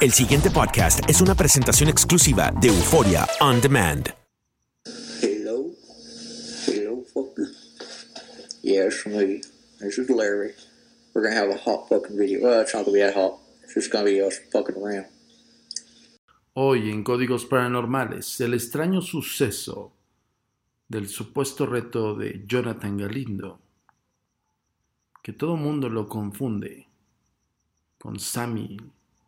El siguiente podcast es una presentación exclusiva de Euforia On Demand. Hello? Hello, fucker? Yeah, it's me. This is Larry. We're gonna have a hot fucking video. Well, it's not gonna be that hot. It's just gonna be us fucking around. Hoy en Códigos Paranormales, el extraño suceso del supuesto reto de Jonathan Galindo, que todo mundo lo confunde con Sammy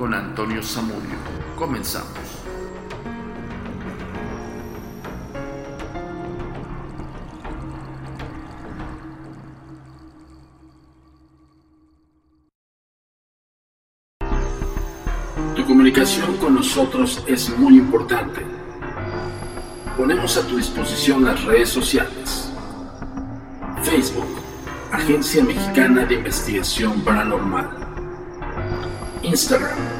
con Antonio Zamudio. Comenzamos. Tu comunicación con nosotros es muy importante. Ponemos a tu disposición las redes sociales. Facebook, Agencia Mexicana de Investigación Paranormal. Instagram,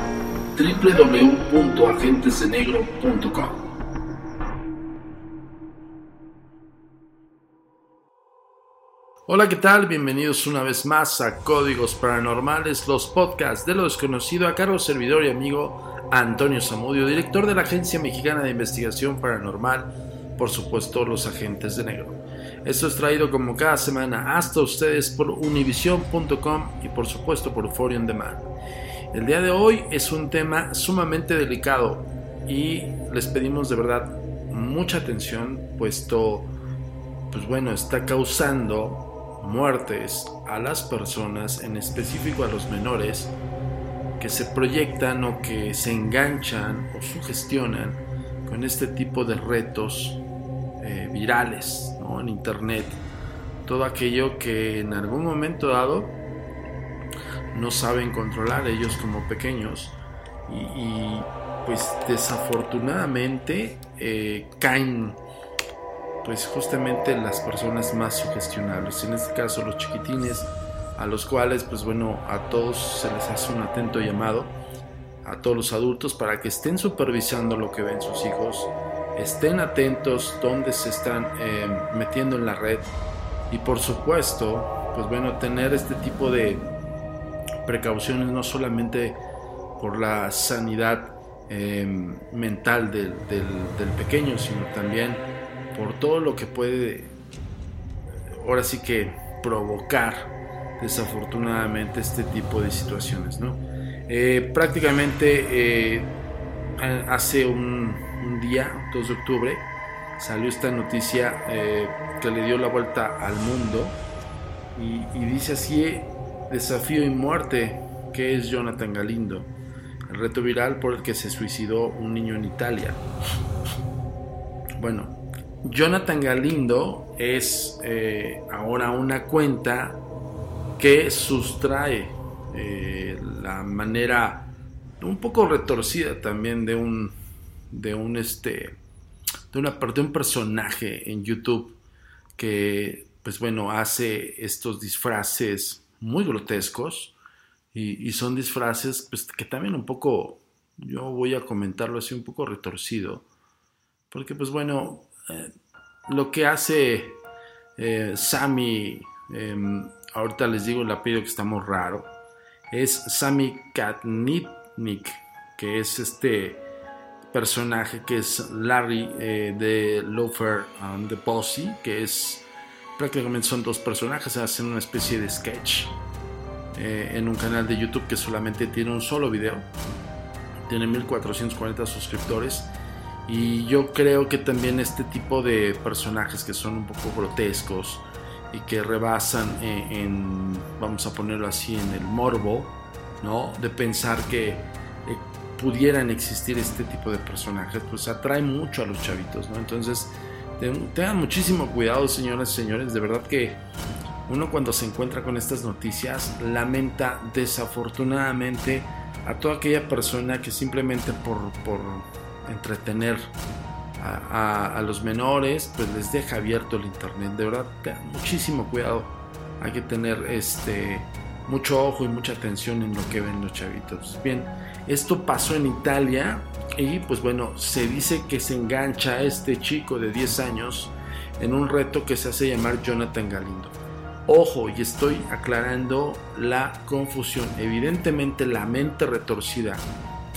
www.agentesdenegro.com. Hola, ¿qué tal? Bienvenidos una vez más a Códigos Paranormales, los podcasts de lo desconocido a cargo servidor y amigo Antonio Zamudio, director de la Agencia Mexicana de Investigación Paranormal, por supuesto los agentes de negro. Esto es traído como cada semana hasta ustedes por univision.com y por supuesto por Euphoria On Demand. El día de hoy es un tema sumamente delicado y les pedimos de verdad mucha atención puesto pues bueno, está causando muertes a las personas, en específico a los menores, que se proyectan o que se enganchan o sugestionan con este tipo de retos eh, virales en internet. Todo aquello que en algún momento dado no saben controlar ellos como pequeños y, pues desafortunadamente eh, caen pues justamente las personas más sugestionables, en este caso los chiquitines, a los cuales pues bueno, a todos se les hace un atento llamado, a todos los adultos para que estén supervisando lo que ven sus hijos, estén atentos donde se están eh, metiendo en la red y por supuesto, pues bueno, tener este tipo de precauciones no solamente por la sanidad eh, mental del, del, pequeño, sino también por todo lo que puede ahora sí que provocar desafortunadamente este tipo de situaciones ¿no? Eh, prácticamente eh, hace un, día 2 de octubre salió esta noticia que le dio la vuelta al mundo y dice así desafío y muerte que es Jonathan Galindo el reto viral por el que se suicidó un niño en Italia. Bueno Jonathan Galindo es eh, ahora una cuenta que sustrae eh, la manera un poco retorcida también de un de un este de una de un personaje en YouTube que pues bueno hace estos disfraces muy grotescos y, son disfraces pues que también un poco yo voy a comentarlo así un poco retorcido porque pues bueno eh, lo que hace eh, Sammy, eh, ahorita les digo el apellido que está muy raro, es Sammy Katnipnik, que es este personaje que es Larry eh, de Lofer and the Posse, que es prácticamente son dos personajes, hacen una especie de sketch eh, en un canal de YouTube que solamente tiene un solo video, tiene 1440 suscriptores Y yo creo que también este tipo de personajes que son un poco grotescos y que rebasan en, vamos a ponerlo así, en el morbo, ¿no? De pensar que eh, pudieran existir este tipo de personajes, pues atrae mucho a los chavitos, ¿no? Entonces, tengan muchísimo cuidado, señoras y señores, de verdad que uno cuando se encuentra con estas noticias lamenta desafortunadamente a toda aquella persona que simplemente por, por entretener a, los menores pues les deja abierto el internet. De verdad muchísimo cuidado. Hay que tener este mucho ojo y mucha atención en lo que ven los chavitos. Bien esto pasó en Italia y pues bueno se dice que se engancha este chico de 10 años en un reto que se hace llamar Jonathan Galindo Ojo, y estoy aclarando la confusión. Evidentemente la mente retorcida,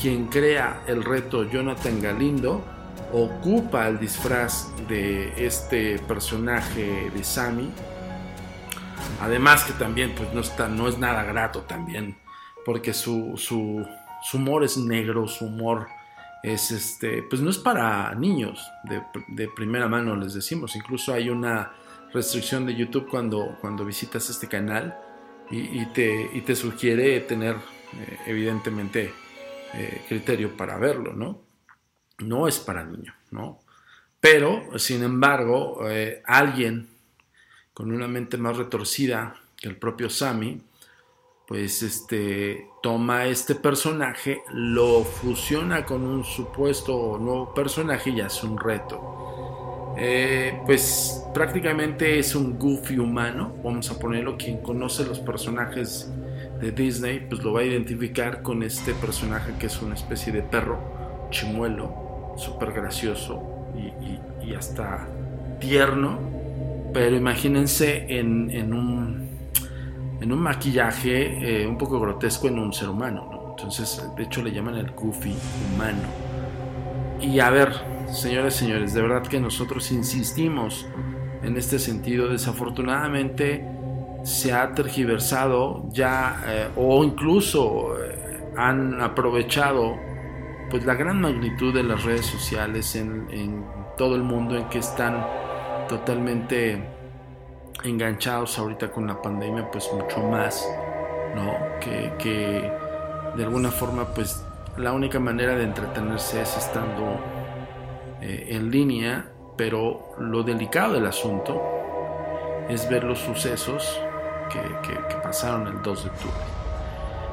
quien crea el reto Jonathan Galindo, ocupa el disfraz de este personaje de Sammy. Además que también pues no, está, no es nada grato también, porque su, su, humor es negro, su humor es este, pues no es para niños, de, primera mano les decimos. Incluso hay una restricción de YouTube cuando, cuando visitas este canal y, te, te, sugiere tener eh, evidentemente eh, criterio para verlo, ¿no? No es para niños, ¿no? Pero, sin embargo, eh, alguien con una mente más retorcida que el propio Sammy, pues este, toma este personaje, lo fusiona con un supuesto nuevo personaje y hace un reto. Eh, pues prácticamente es un goofy humano, vamos a ponerlo, quien conoce los personajes de Disney, pues lo va a identificar con este personaje que es una especie de perro chimuelo, súper gracioso y, hasta tierno, pero imagínense en, un, en un maquillaje eh, un poco grotesco en un ser humano, entonces de hecho le llaman el goofy humano. Y a ver, señores, señores, de verdad que nosotros insistimos en este sentido. Desafortunadamente se ha tergiversado ya eh, o incluso eh, han aprovechado pues la gran magnitud de las redes sociales en, todo el mundo en que están totalmente enganchados ahorita con la pandemia pues mucho más no que, que de alguna forma pues la única manera de entretenerse es estando eh, en línea, pero lo delicado del asunto es ver los sucesos que, pasaron el 2 de octubre.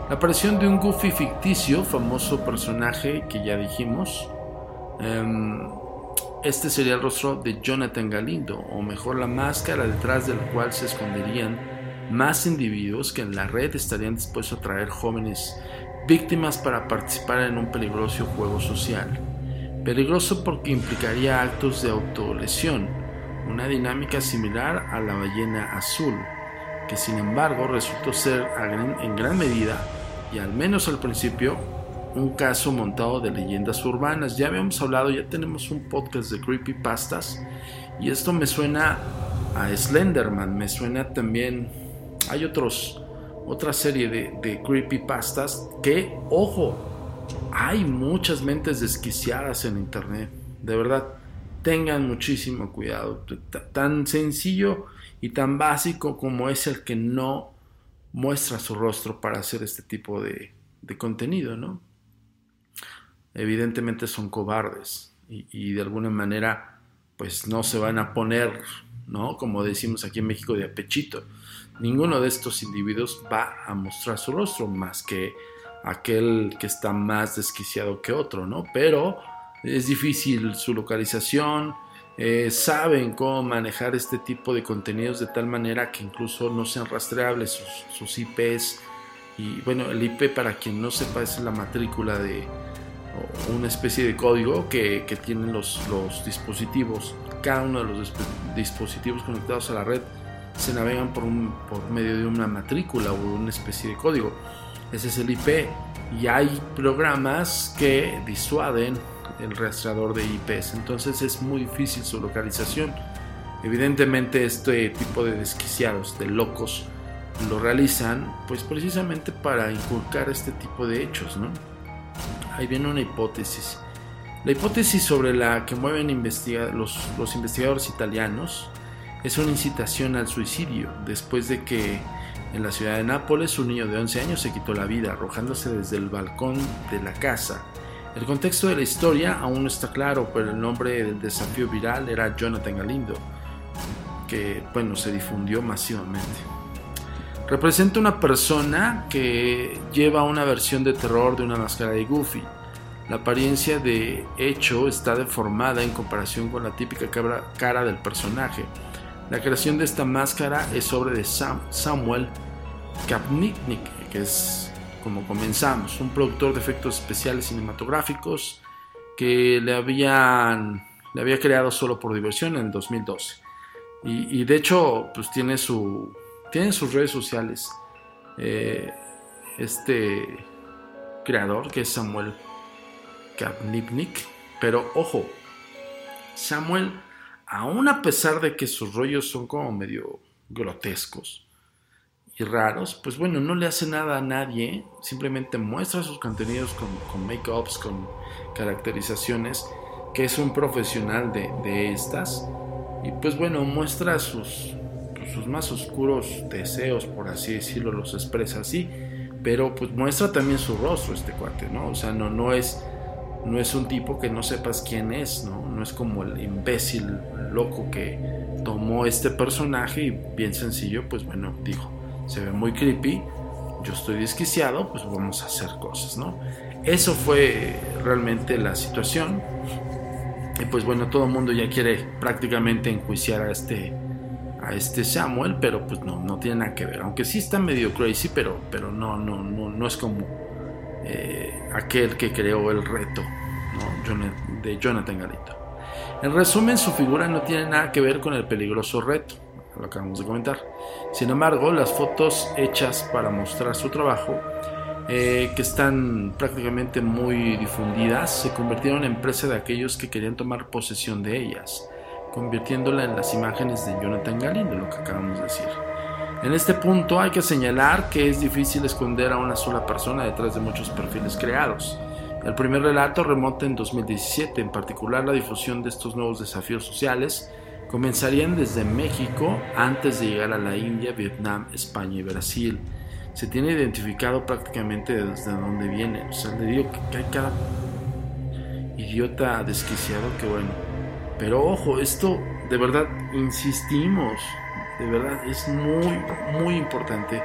La aparición de un Goofy ficticio, famoso personaje que ya dijimos, em, este sería el rostro de Jonathan Galindo, o mejor la máscara detrás del cual se esconderían más individuos que en la red estarían dispuestos a traer jóvenes víctimas para participar en un peligroso juego social. Peligroso porque implicaría actos de autolesión, una dinámica similar a la ballena azul, que sin embargo resultó ser en gran medida, y al menos al principio, un caso montado de leyendas urbanas. Ya habíamos hablado, ya tenemos un podcast de creepypastas, y esto me suena a Slenderman, me suena también, hay otros, otra serie de, de creepypastas que, ojo, hay muchas mentes desquiciadas en Internet. De verdad, tengan muchísimo cuidado. Tan sencillo y tan básico como es el que no muestra su rostro para hacer este tipo de, contenido, ¿no? Evidentemente son cobardes y, de alguna manera pues no se van a poner, ¿no? Como decimos aquí en México de apechito. Ninguno de estos individuos va a mostrar su rostro más que aquel que está más desquiciado que otro, ¿no? Pero es difícil su localización, eh, saben cómo manejar este tipo de contenidos de tal manera que incluso no sean rastreables sus, IPs. Y bueno, el IP para quien no sepa es la matrícula de una especie de código que, tienen los, los, dispositivos. Cada uno de los dispositivos conectados a la red se navegan por, un, por medio de una matrícula o una especie de código ese es el IP. Y hay programas que disuaden el rastreador de IPs, entonces es muy difícil su localización. Evidentemente este tipo de desquiciados, de locos, lo realizan pues precisamente para inculcar este tipo de hechos, ¿no? Ahí viene una hipótesis. La hipótesis sobre la que mueven los, los investigadores italianos es una incitación al suicidio, después de que en la ciudad de Nápoles un niño de 11 años se quitó la vida arrojándose desde el balcón de la casa. El contexto de la historia aún no está claro, pero el nombre del desafío viral era Jonathan Galindo, que bueno, se difundió masivamente. Representa una persona que lleva una versión de terror de una máscara de Goofy. La apariencia de hecho está deformada en comparación con la típica cara del personaje. La creación de esta máscara es obra de Samuel Kapnick, que es como comenzamos, un productor de efectos especiales cinematográficos que le habían le había creado solo por diversión en el 2012. Y, de hecho, pues tiene su tiene sus redes sociales. Eh, este creador que es Samuel Kapnick, pero ojo, Samuel, aún a pesar de que sus rollos son como medio grotescos y raros, pues bueno, no le hace nada a nadie, simplemente muestra sus contenidos con, make-ups, con caracterizaciones, que es un profesional de estas, y pues bueno, muestra sus, sus más oscuros deseos, por así decirlo, los expresa así, pero pues muestra también su rostro este cuate, ¿no? O sea, no, no es no es un tipo que no sepas quién es, ¿no? No es como el imbécil loco que tomó este personaje y bien sencillo, pues bueno, dijo, se ve muy creepy, yo estoy desquiciado, pues vamos a hacer cosas, ¿no? Eso fue realmente la situación. Y pues bueno, todo el mundo ya quiere prácticamente enjuiciar a este a este Samuel, pero pues no, no tiene nada que ver. Aunque sí está medio crazy, pero, pero no, no, no, no es como eh, aquel que creó el reto de Jonathan Galito. En resumen, su figura no tiene nada que ver con el peligroso reto, lo acabamos de comentar. Sin embargo, las fotos hechas para mostrar su trabajo, eh, que están prácticamente muy difundidas, se convirtieron en presa de aquellos que querían tomar posesión de ellas convirtiéndola en las imágenes de Jonathan Galindo, lo que acabamos de decir. En este punto hay que señalar que es difícil esconder a una sola persona detrás de muchos perfiles creados. El primer relato remonta en 2017, en particular la difusión de estos nuevos desafíos sociales comenzarían desde México antes de llegar a la India, Vietnam, España y Brasil. Se tiene identificado prácticamente desde dónde viene. O sea, le digo que hay cada idiota desquiciado que bueno, pero ojo, esto de verdad, insistimos, de verdad es muy, muy importante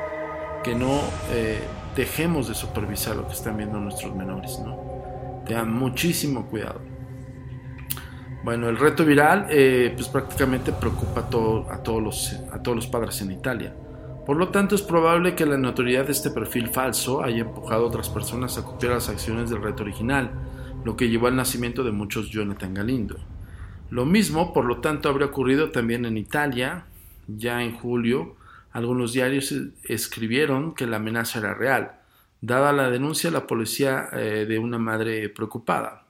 que no eh, dejemos de supervisar lo que están viendo nuestros menores, ¿no? Tengan muchísimo cuidado. Bueno, el reto viral eh, pues prácticamente preocupa a, a, todos los, a todos los padres en Italia. Por lo tanto, es probable que la notoriedad de este perfil falso haya empujado a otras personas a copiar las acciones del reto original, lo que llevó al nacimiento de muchos Jonathan Galindo. Lo mismo, por lo tanto, habría ocurrido también en Italia. Ya en julio, algunos diarios escribieron que la amenaza era real, dada la denuncia la policía eh, de una madre preocupada.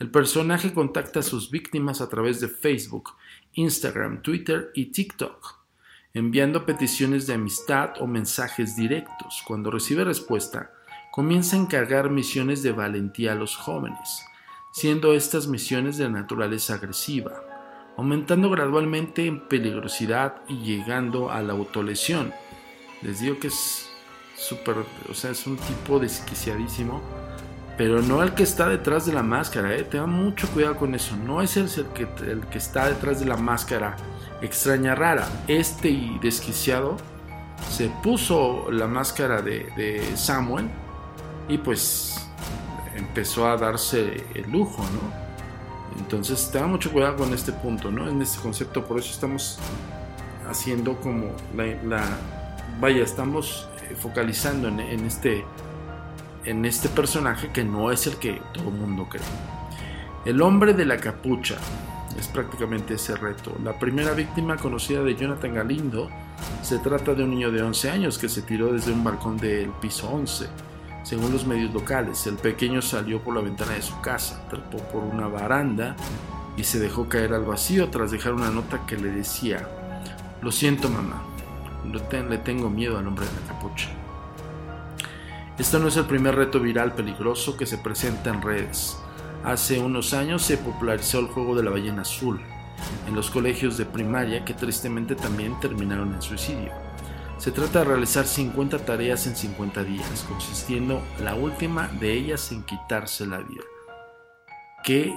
El personaje contacta a sus víctimas a través de Facebook, Instagram, Twitter y TikTok, enviando peticiones de amistad o mensajes directos. Cuando recibe respuesta, comienza a encargar misiones de valentía a los jóvenes siendo estas misiones de naturaleza agresiva, aumentando gradualmente en peligrosidad y llegando a la autolesión. Les digo que es súper, o sea, es un tipo desquiciadísimo, pero no el que está detrás de la máscara, ¿eh? tengan mucho cuidado con eso, no es el, que, el que está detrás de la máscara extraña rara, este y desquiciado se puso la máscara de, de Samuel y pues empezó a darse el lujo, ¿no? Entonces, tenga mucho cuidado con este punto, ¿no? En este concepto, por eso estamos haciendo como la, vaya, estamos eh, focalizando en, este en este personaje que no es el que todo el mundo cree. El hombre de la capucha es prácticamente ese reto. La primera víctima conocida de Jonathan Galindo se trata de un niño de 11 años que se tiró desde un balcón del piso 11 según los medios locales, el pequeño salió por la ventana de su casa, trepó por una baranda y se dejó caer al vacío tras dejar una nota que le decía, lo siento mamá, le tengo miedo al hombre de la capucha. Este no es el primer reto viral peligroso que se presenta en redes. Hace unos años se popularizó el juego de la ballena azul en los colegios de primaria que tristemente también terminaron en suicidio. Se trata de realizar 50 tareas en 50 días, consistiendo la última de ellas en quitarse la vida. ¿Qué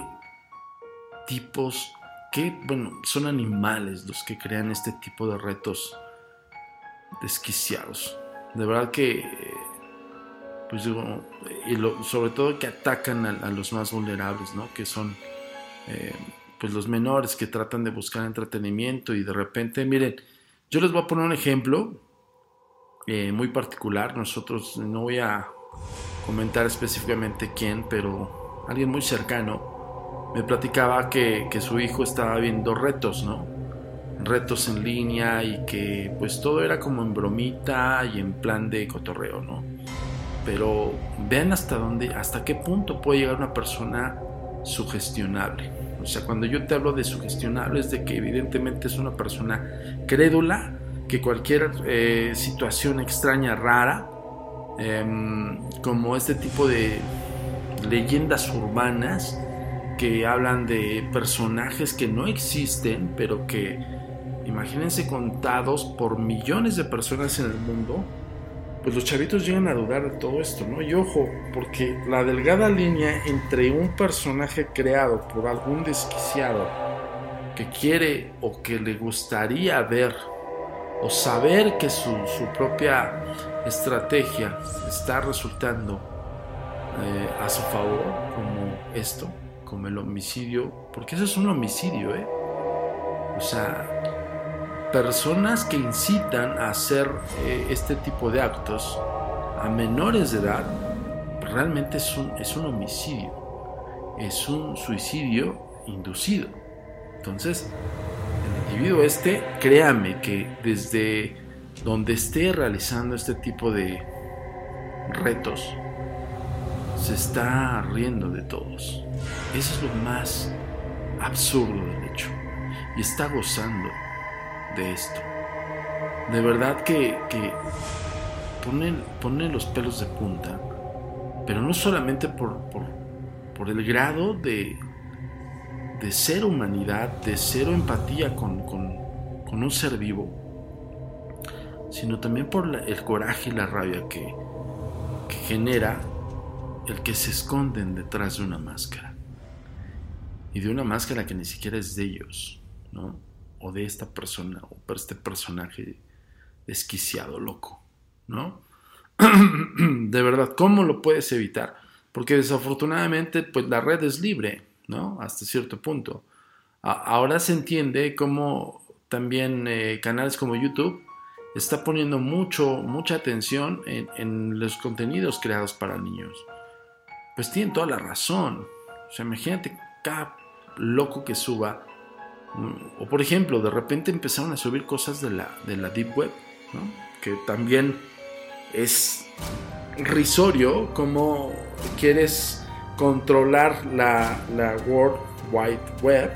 tipos, qué, bueno, son animales los que crean este tipo de retos desquiciados? De verdad que, pues digo, y sobre todo que atacan a, los más vulnerables, ¿no? Que son, eh, pues los menores que tratan de buscar entretenimiento y de repente, miren, yo les voy a poner un ejemplo eh, muy particular. Nosotros no voy a comentar específicamente quién, pero alguien muy cercano me platicaba que, que, su hijo estaba viendo retos, ¿no? Retos en línea y que pues todo era como en bromita y en plan de cotorreo, ¿no? Pero vean hasta dónde, hasta qué punto puede llegar una persona sugestionable. O sea, cuando yo te hablo de sugestionable es de que evidentemente es una persona crédula que cualquier eh, situación extraña, rara, em, como este tipo de leyendas urbanas que hablan de personajes que no existen, pero que imagínense contados por millones de personas en el mundo, pues los chavitos llegan a dudar de todo esto, ¿no? Y ojo, porque la delgada línea entre un personaje creado por algún desquiciado que quiere o que le gustaría ver o saber que su, propia estrategia está resultando eh, a su favor, como esto, como el homicidio, porque eso es un homicidio, ¿eh? O sea, personas que incitan a hacer eh, este tipo de actos a menores de edad, realmente es un, es un homicidio, es un suicidio inducido. Entonces, individuo este, créame que desde donde esté realizando este tipo de retos, se está riendo de todos. Eso es lo más absurdo del hecho. Y está gozando de esto. De verdad que, que ponen, los pelos de punta, pero no solamente por, por, el grado de, de ser humanidad, de cero empatía con, un ser vivo, sino también por el coraje y la rabia que, que genera el que se esconden detrás de una máscara. Y de una máscara que ni siquiera es de ellos, ¿no? o de esta persona o por este personaje desquiciado, loco, ¿no? de verdad, ¿cómo lo puedes evitar? Porque desafortunadamente, pues la red es libre, Hasta cierto punto. ahora se entiende cómo también eh, canales como YouTube está poniendo mucho, mucha atención en, los contenidos creados para niños. Pues tienen toda la razón. O sea, imagínate cada loco que suba o por ejemplo, de repente empezaron a subir cosas de la, de la Deep Web, que también es risorio como quieres controlar la, la World Wide Web,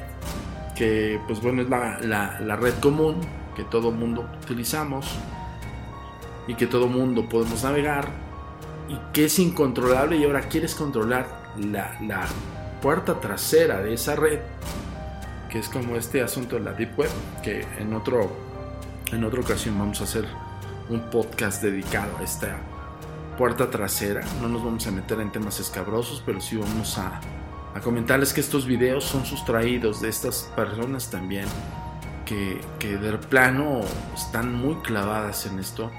que pues bueno es la, la red común que todo mundo utilizamos y que todo mundo podemos navegar y que es incontrolable y ahora quieres controlar la, la puerta trasera de esa red que es como este asunto de la Deep Web, que en, otro, en otra ocasión vamos a hacer un podcast dedicado a esta puerta trasera. No nos vamos a meter en temas escabrosos, pero sí vamos a, comentarles que estos videos son sustraídos de estas personas también, que, que de plano están muy clavadas en esto.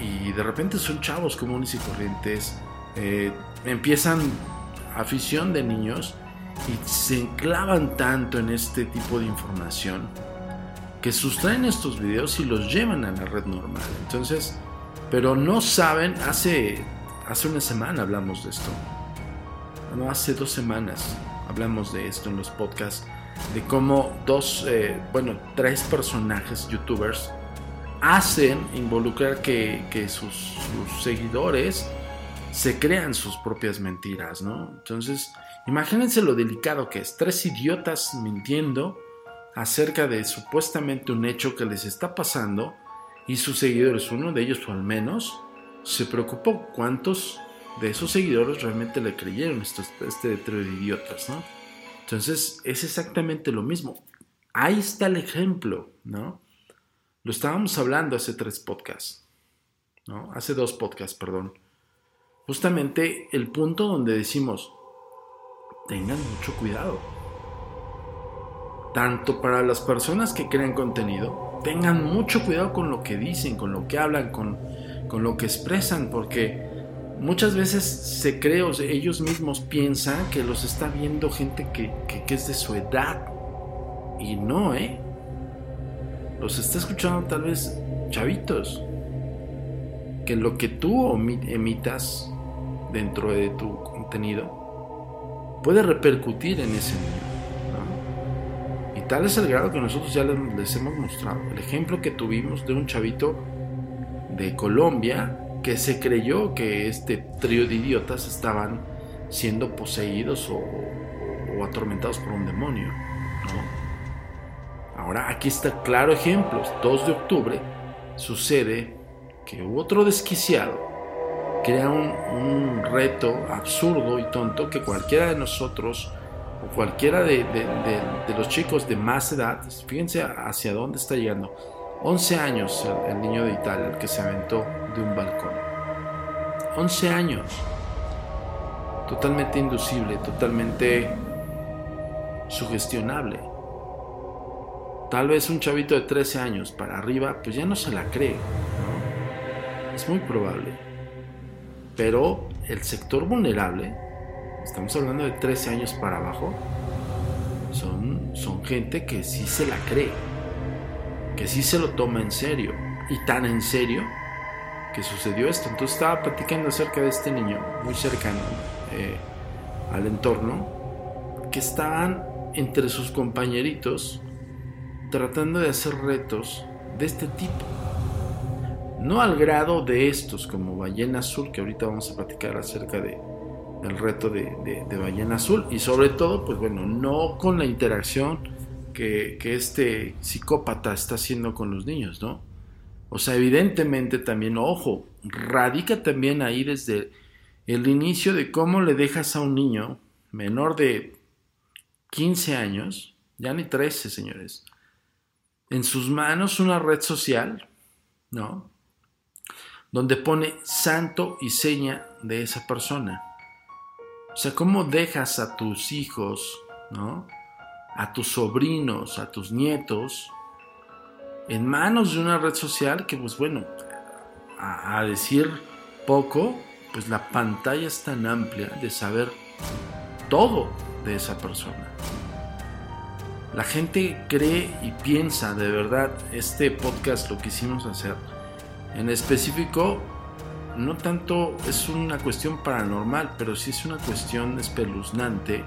Y, de repente son chavos comunes y corrientes. Eh, empiezan afición de niños y se enclavan tanto en este tipo de información que sustraen estos videos y los llevan a la red normal. Entonces, pero no saben, hace, hace una semana hablamos de esto. No, hace dos semanas hablamos de esto en los podcasts, de cómo dos, eh, bueno, tres personajes youtubers hacen involucrar que, que sus, sus seguidores se crean sus propias mentiras, ¿no? Entonces, Imagínense lo delicado que es. Tres idiotas mintiendo acerca de supuestamente un hecho que les está pasando y sus seguidores, uno de ellos o al menos, se preocupó cuántos de esos seguidores realmente le creyeron este trío de idiotas, ¿no? Entonces es exactamente lo mismo. Ahí está el ejemplo, ¿no? Lo estábamos hablando hace tres podcasts, ¿no? Hace dos podcasts, perdón. Justamente el punto donde decimos, tengan mucho cuidado. Tanto para las personas que crean contenido, tengan mucho cuidado con lo que dicen, con lo que hablan, con, con lo que expresan, porque muchas veces se cree, o ellos mismos piensan que los está viendo gente que, es de su edad. Y no, ¿eh? Los está escuchando tal vez chavitos. Que lo que tú emitas dentro de tu contenido puede repercutir en ese niño. Tal es el grado que nosotros ya les, les hemos mostrado. El ejemplo que tuvimos de un chavito de Colombia que se creyó que este trío de idiotas estaban siendo poseídos o, atormentados por un demonio. Ahora aquí está claro ejemplo. 2 de octubre sucede que otro desquiciado crea un, reto absurdo y tonto que cualquiera de nosotros o cualquiera de, de los chicos de más edad, fíjense hacia dónde está llegando, 11 años el, niño de Italia, el que se aventó de un balcón. 11 años. Totalmente inducible, totalmente sugestionable. Tal vez un chavito de 13 años para arriba, pues ya no se la cree. Es muy probable. Pero el sector vulnerable, estamos hablando de 13 años para abajo, son, son gente que sí se la cree que sí se lo toma en serio. Y tan en serio que sucedió esto. Entonces estaba platicando acerca de este niño muy cercano eh, al entorno, que estaban entre sus compañeritos tratando de hacer retos de este tipo. No al grado de estos, como Ballena Azul, que ahorita vamos a platicar acerca de, del reto de, de Ballena Azul. Y sobre todo, pues bueno, no con la interacción que, este psicópata está haciendo con los niños, ¿no? O sea, evidentemente también, ojo, radica también ahí desde el inicio de cómo le dejas a un niño menor de 15 años, ya ni 13, señores, en sus manos una red social, ¿no? Donde pone santo y seña de esa persona. O sea, ¿cómo dejas a tus hijos, ¿no? a tus sobrinos, a tus nietos, en manos de una red social que, pues bueno, a, decir poco, pues la pantalla es tan amplia de saber todo de esa persona. La gente cree y piensa de verdad, este podcast lo quisimos hacer. En específico, no tanto es una cuestión paranormal, pero sí es una cuestión espeluznante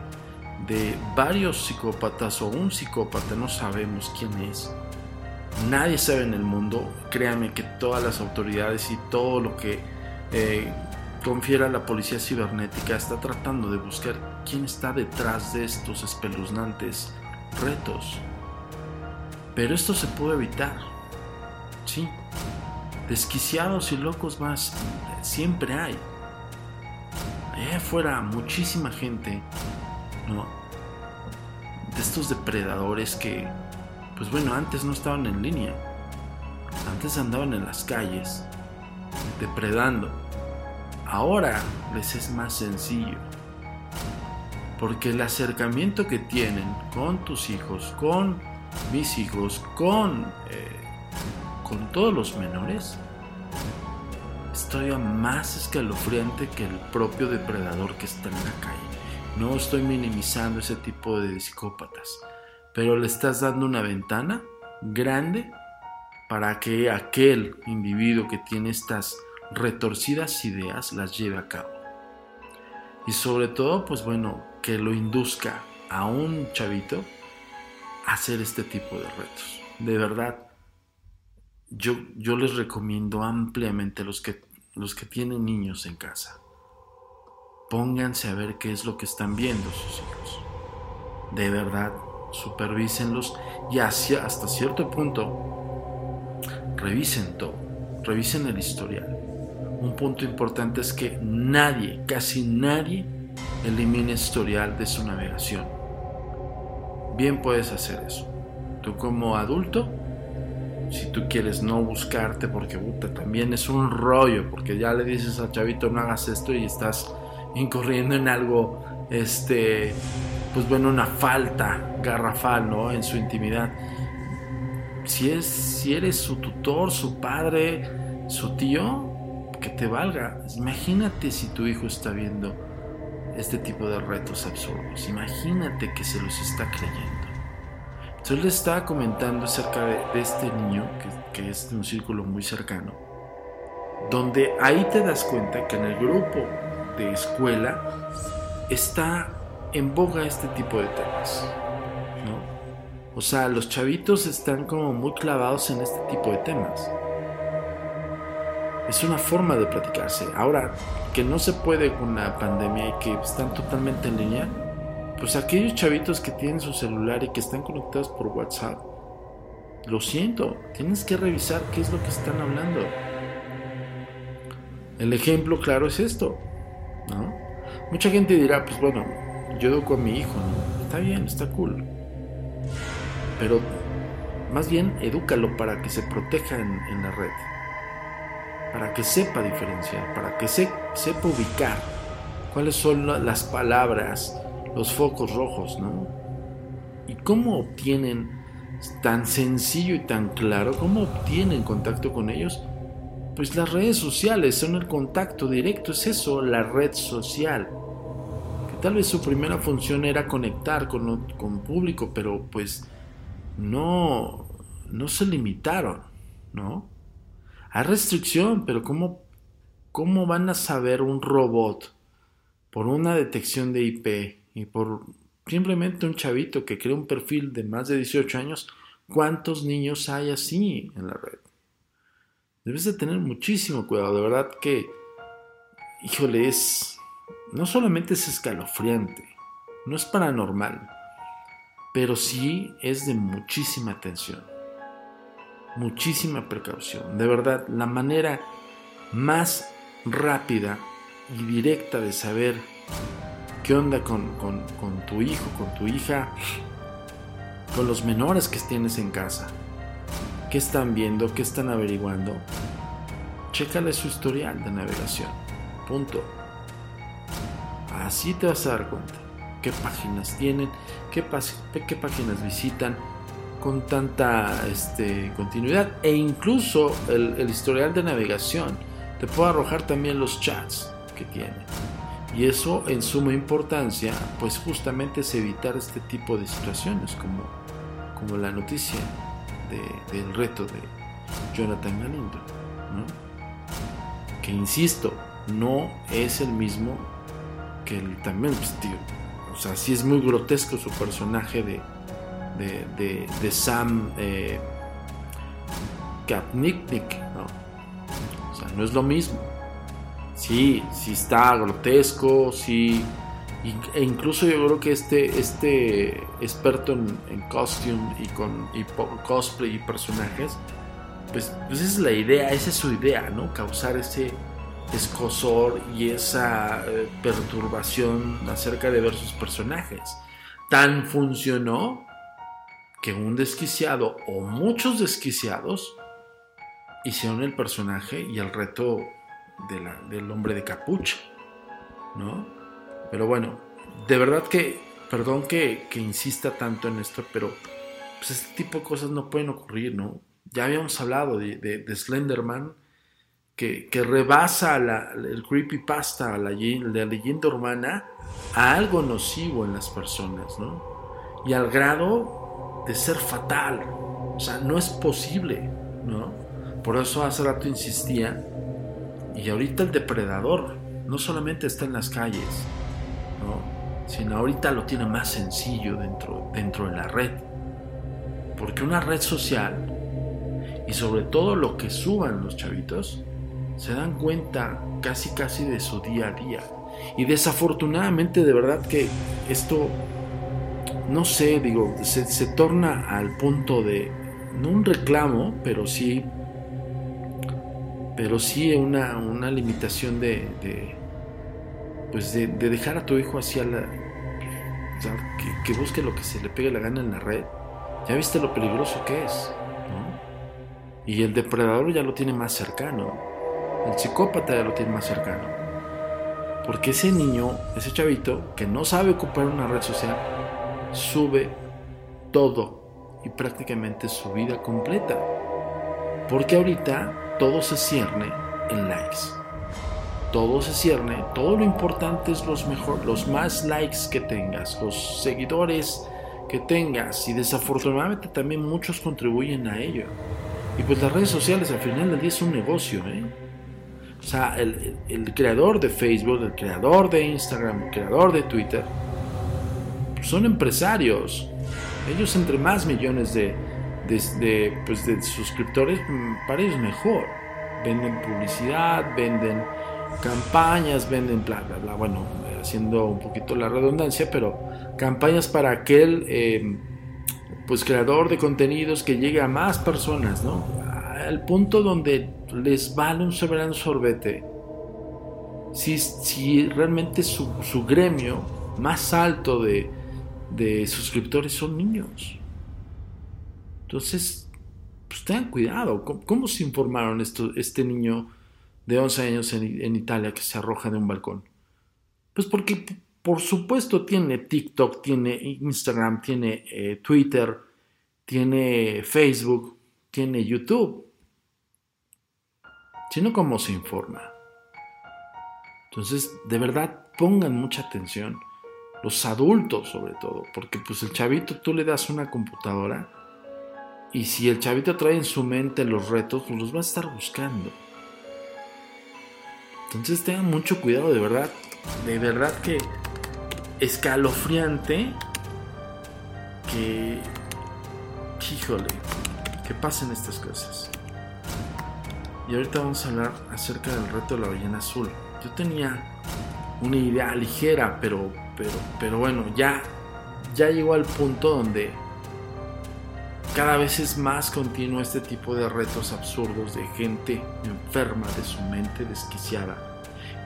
de varios psicópatas o un psicópata, no sabemos quién es. Nadie sabe en el mundo, créame que todas las autoridades y todo lo que eh, confiera la policía cibernética está tratando de buscar quién está detrás de estos espeluznantes retos. Pero esto se puede evitar. Sí. Desquiciados y locos más siempre hay. Allá afuera muchísima gente ¿no? De estos depredadores que, pues bueno, antes no estaban en línea. Antes andaban en las calles, depredando. Ahora les es más sencillo. Porque el acercamiento que tienen con tus hijos, con mis hijos, con, eh, con todos los menores, es todavía más escalofriante que el propio depredador que está en la calle. No estoy minimizando ese tipo de psicópatas, pero le estás dando una ventana grande para que aquel individuo que tiene estas retorcidas ideas las lleve a cabo. Y sobre todo, pues bueno, que lo induzca a un chavito a hacer este tipo de retos. De verdad, yo, les recomiendo ampliamente los que, los que tienen niños en casa pónganse a ver qué es lo que están viendo sus hijos. De verdad, supervísenlos y hasta cierto punto revisen todo, revisen el historial. un punto importante es que nadie, casi nadie, elimine historial de su navegación. Bien puedes hacer eso. Tú como adulto, si tú quieres no buscarte, porque puta, también es un rollo, porque ya le dices al chavito no hagas esto y estás incurriendo en algo, este, pues bueno, una falta garrafal, ¿no? En su intimidad. Si, es, si eres su tutor, su padre, su tío, que te valga. Imagínate si tu hijo está viendo este tipo de retos absurdos. Imagínate que se los está creyendo. Entonces le estaba comentando acerca de, este niño, que, que es de un círculo muy cercano, donde ahí te das cuenta que en el grupo de escuela está en boga este tipo de temas. ¿no? O sea, los chavitos están como muy clavados en este tipo de temas. Es una forma de platicarse. Ahora, que no se puede con la pandemia y que están totalmente en línea, pues aquellos chavitos que tienen su celular y que están conectados por WhatsApp, lo siento, tienes que revisar qué es lo que están hablando. El ejemplo claro es esto, ¿no? Mucha gente dirá, pues bueno, yo educo a mi hijo, ¿no? Está bien, está cool. Pero más bien edúcalo para que se proteja en, en la red para que sepa diferenciar, para que se, sepa ubicar cuáles son las palabras, los focos rojos, ¿no? Y cómo obtienen tan sencillo y tan claro, cómo obtienen contacto con ellos. Pues las redes sociales son el contacto directo, es eso, la red social. Que tal vez su primera función era conectar con, con público, pero pues no, no se limitaron, ¿no? Hay restricción, pero ¿cómo, ¿cómo van a saber un robot por una detección de IP y por simplemente un chavito que crea un perfil de más de 18 años, cuántos niños hay así en la red? Debes de tener muchísimo cuidado, de verdad que, híjole, es, no solamente es escalofriante, no es paranormal, pero sí es de muchísima atención muchísima precaución. De verdad, la manera más rápida y directa de saber qué onda con, tu hijo, con tu hija, con los menores que tienes en casa. ¿Qué están viendo? ¿Qué están averiguando? Chécale su historial de navegación. Punto. Así te vas a dar cuenta qué páginas tienen, qué, páginas visitan, con tanta este, continuidad e incluso el, historial de navegación te puede arrojar también los chats que tiene y eso en suma importancia pues justamente es evitar este tipo de situaciones como, como la noticia del reto de Jonathan Galindo que insisto no es el mismo que el también pues, o sea sí es muy grotesco su personaje de de, de, Sam eh, ¿no? O sea, no es lo mismo. Sí, sí está grotesco, sí. E incluso yo creo que este, este experto en, costume y con cosplay y personajes, pues, pues, esa es la idea, esa es su idea, ¿no? Causar ese escosor y esa eh, perturbación acerca de ver sus personajes. Tan funcionó que un desquiciado o muchos desquiciados hicieron el personaje y el reto del hombre de capucha, ¿no? Pero bueno, de verdad que, perdón que, insista tanto en esto, pero pues este tipo de cosas no pueden ocurrir, ¿no? Ya habíamos hablado de, Slenderman, que, rebasa la, el creepypasta, la, la leyenda urbana, a algo nocivo en las personas, ¿no? Y al grado de ser fatal. O sea, no es posible, ¿no? Por eso hace rato insistía. Y ahorita el depredador no solamente está en las calles, ¿no? Sino ahorita lo tiene más sencillo dentro, dentro de la red. Porque una red social, y sobre todo lo que suban los chavitos, se dan cuenta casi casi de su día a día. Y desafortunadamente de verdad que esto no sé, digo, se, torna al punto de, no un reclamo, pero sí pero sí una, una limitación de, pues de, de, dejar a tu hijo hacia la... Que, que, busque lo que se le pegue la gana en la red. Ya viste lo peligroso que es. Y el depredador ya lo tiene más cercano. El psicópata ya lo tiene más cercano. Porque ese niño, ese chavito, que no sabe ocupar una red social, sube todo y prácticamente su vida completa. Porque ahorita todo se cierne en likes. Todo se cierne, todo lo importante es los mejor, los más likes que tengas, los seguidores que tengas y desafortunadamente también muchos contribuyen a ello. Y pues las redes sociales al final del día es un negocio, ¿eh? O sea, el, el, creador de Facebook, el creador de Instagram, el creador de Twitter, son empresarios. Ellos entre más millones de, de, de, pues de suscriptores, para ellos mejor. Venden publicidad, venden campañas, venden bla, bla, bla. Bueno, haciendo un poquito la redundancia, pero campañas para aquel eh, pues creador de contenidos que llegue a más personas, ¿no? Al punto donde les vale un soberano sorbete. Si, si realmente su, su gremio más alto de, de suscriptores son niños. Entonces, pues tengan cuidado. ¿Cómo, se informaron esto, este niño de 11 años en, en, Italia que se arroja de un balcón? Pues porque, por supuesto, tiene TikTok, tiene Instagram, tiene eh, Twitter, tiene Facebook, tiene YouTube. Sino cómo se informa. Entonces, de verdad, pongan mucha atención los adultos sobre todo, porque pues el chavito tú le das una computadora y si el chavito trae en su mente los retos, pues los va a estar buscando. Entonces tengan mucho cuidado, de verdad, de verdad que escalofriante que, híjole, que pasen estas cosas. Y ahorita vamos a hablar acerca del reto de la ballena azul. Yo tenía una idea ligera, pero pero, pero bueno, ya, ya llegó al punto donde cada vez es más continuo este tipo de retos absurdos de gente enferma de su mente desquiciada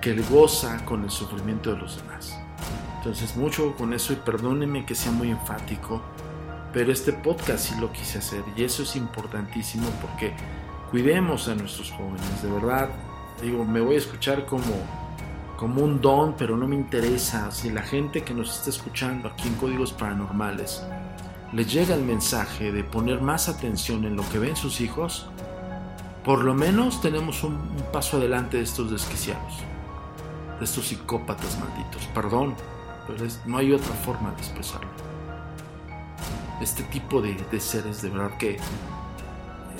que goza con el sufrimiento de los demás. Entonces mucho con eso y perdónenme que sea muy enfático, pero este podcast sí lo quise hacer y eso es importantísimo porque cuidemos a nuestros jóvenes, de verdad. Digo, me voy a escuchar como como un don, pero no me interesa si la gente que nos está escuchando aquí en Códigos Paranormales les llega el mensaje de poner más atención en lo que ven sus hijos, por lo menos tenemos un, paso adelante de estos desquiciados, de estos psicópatas malditos. Perdón, pero es, no hay otra forma de expresarlo. Este tipo de, de seres de verdad que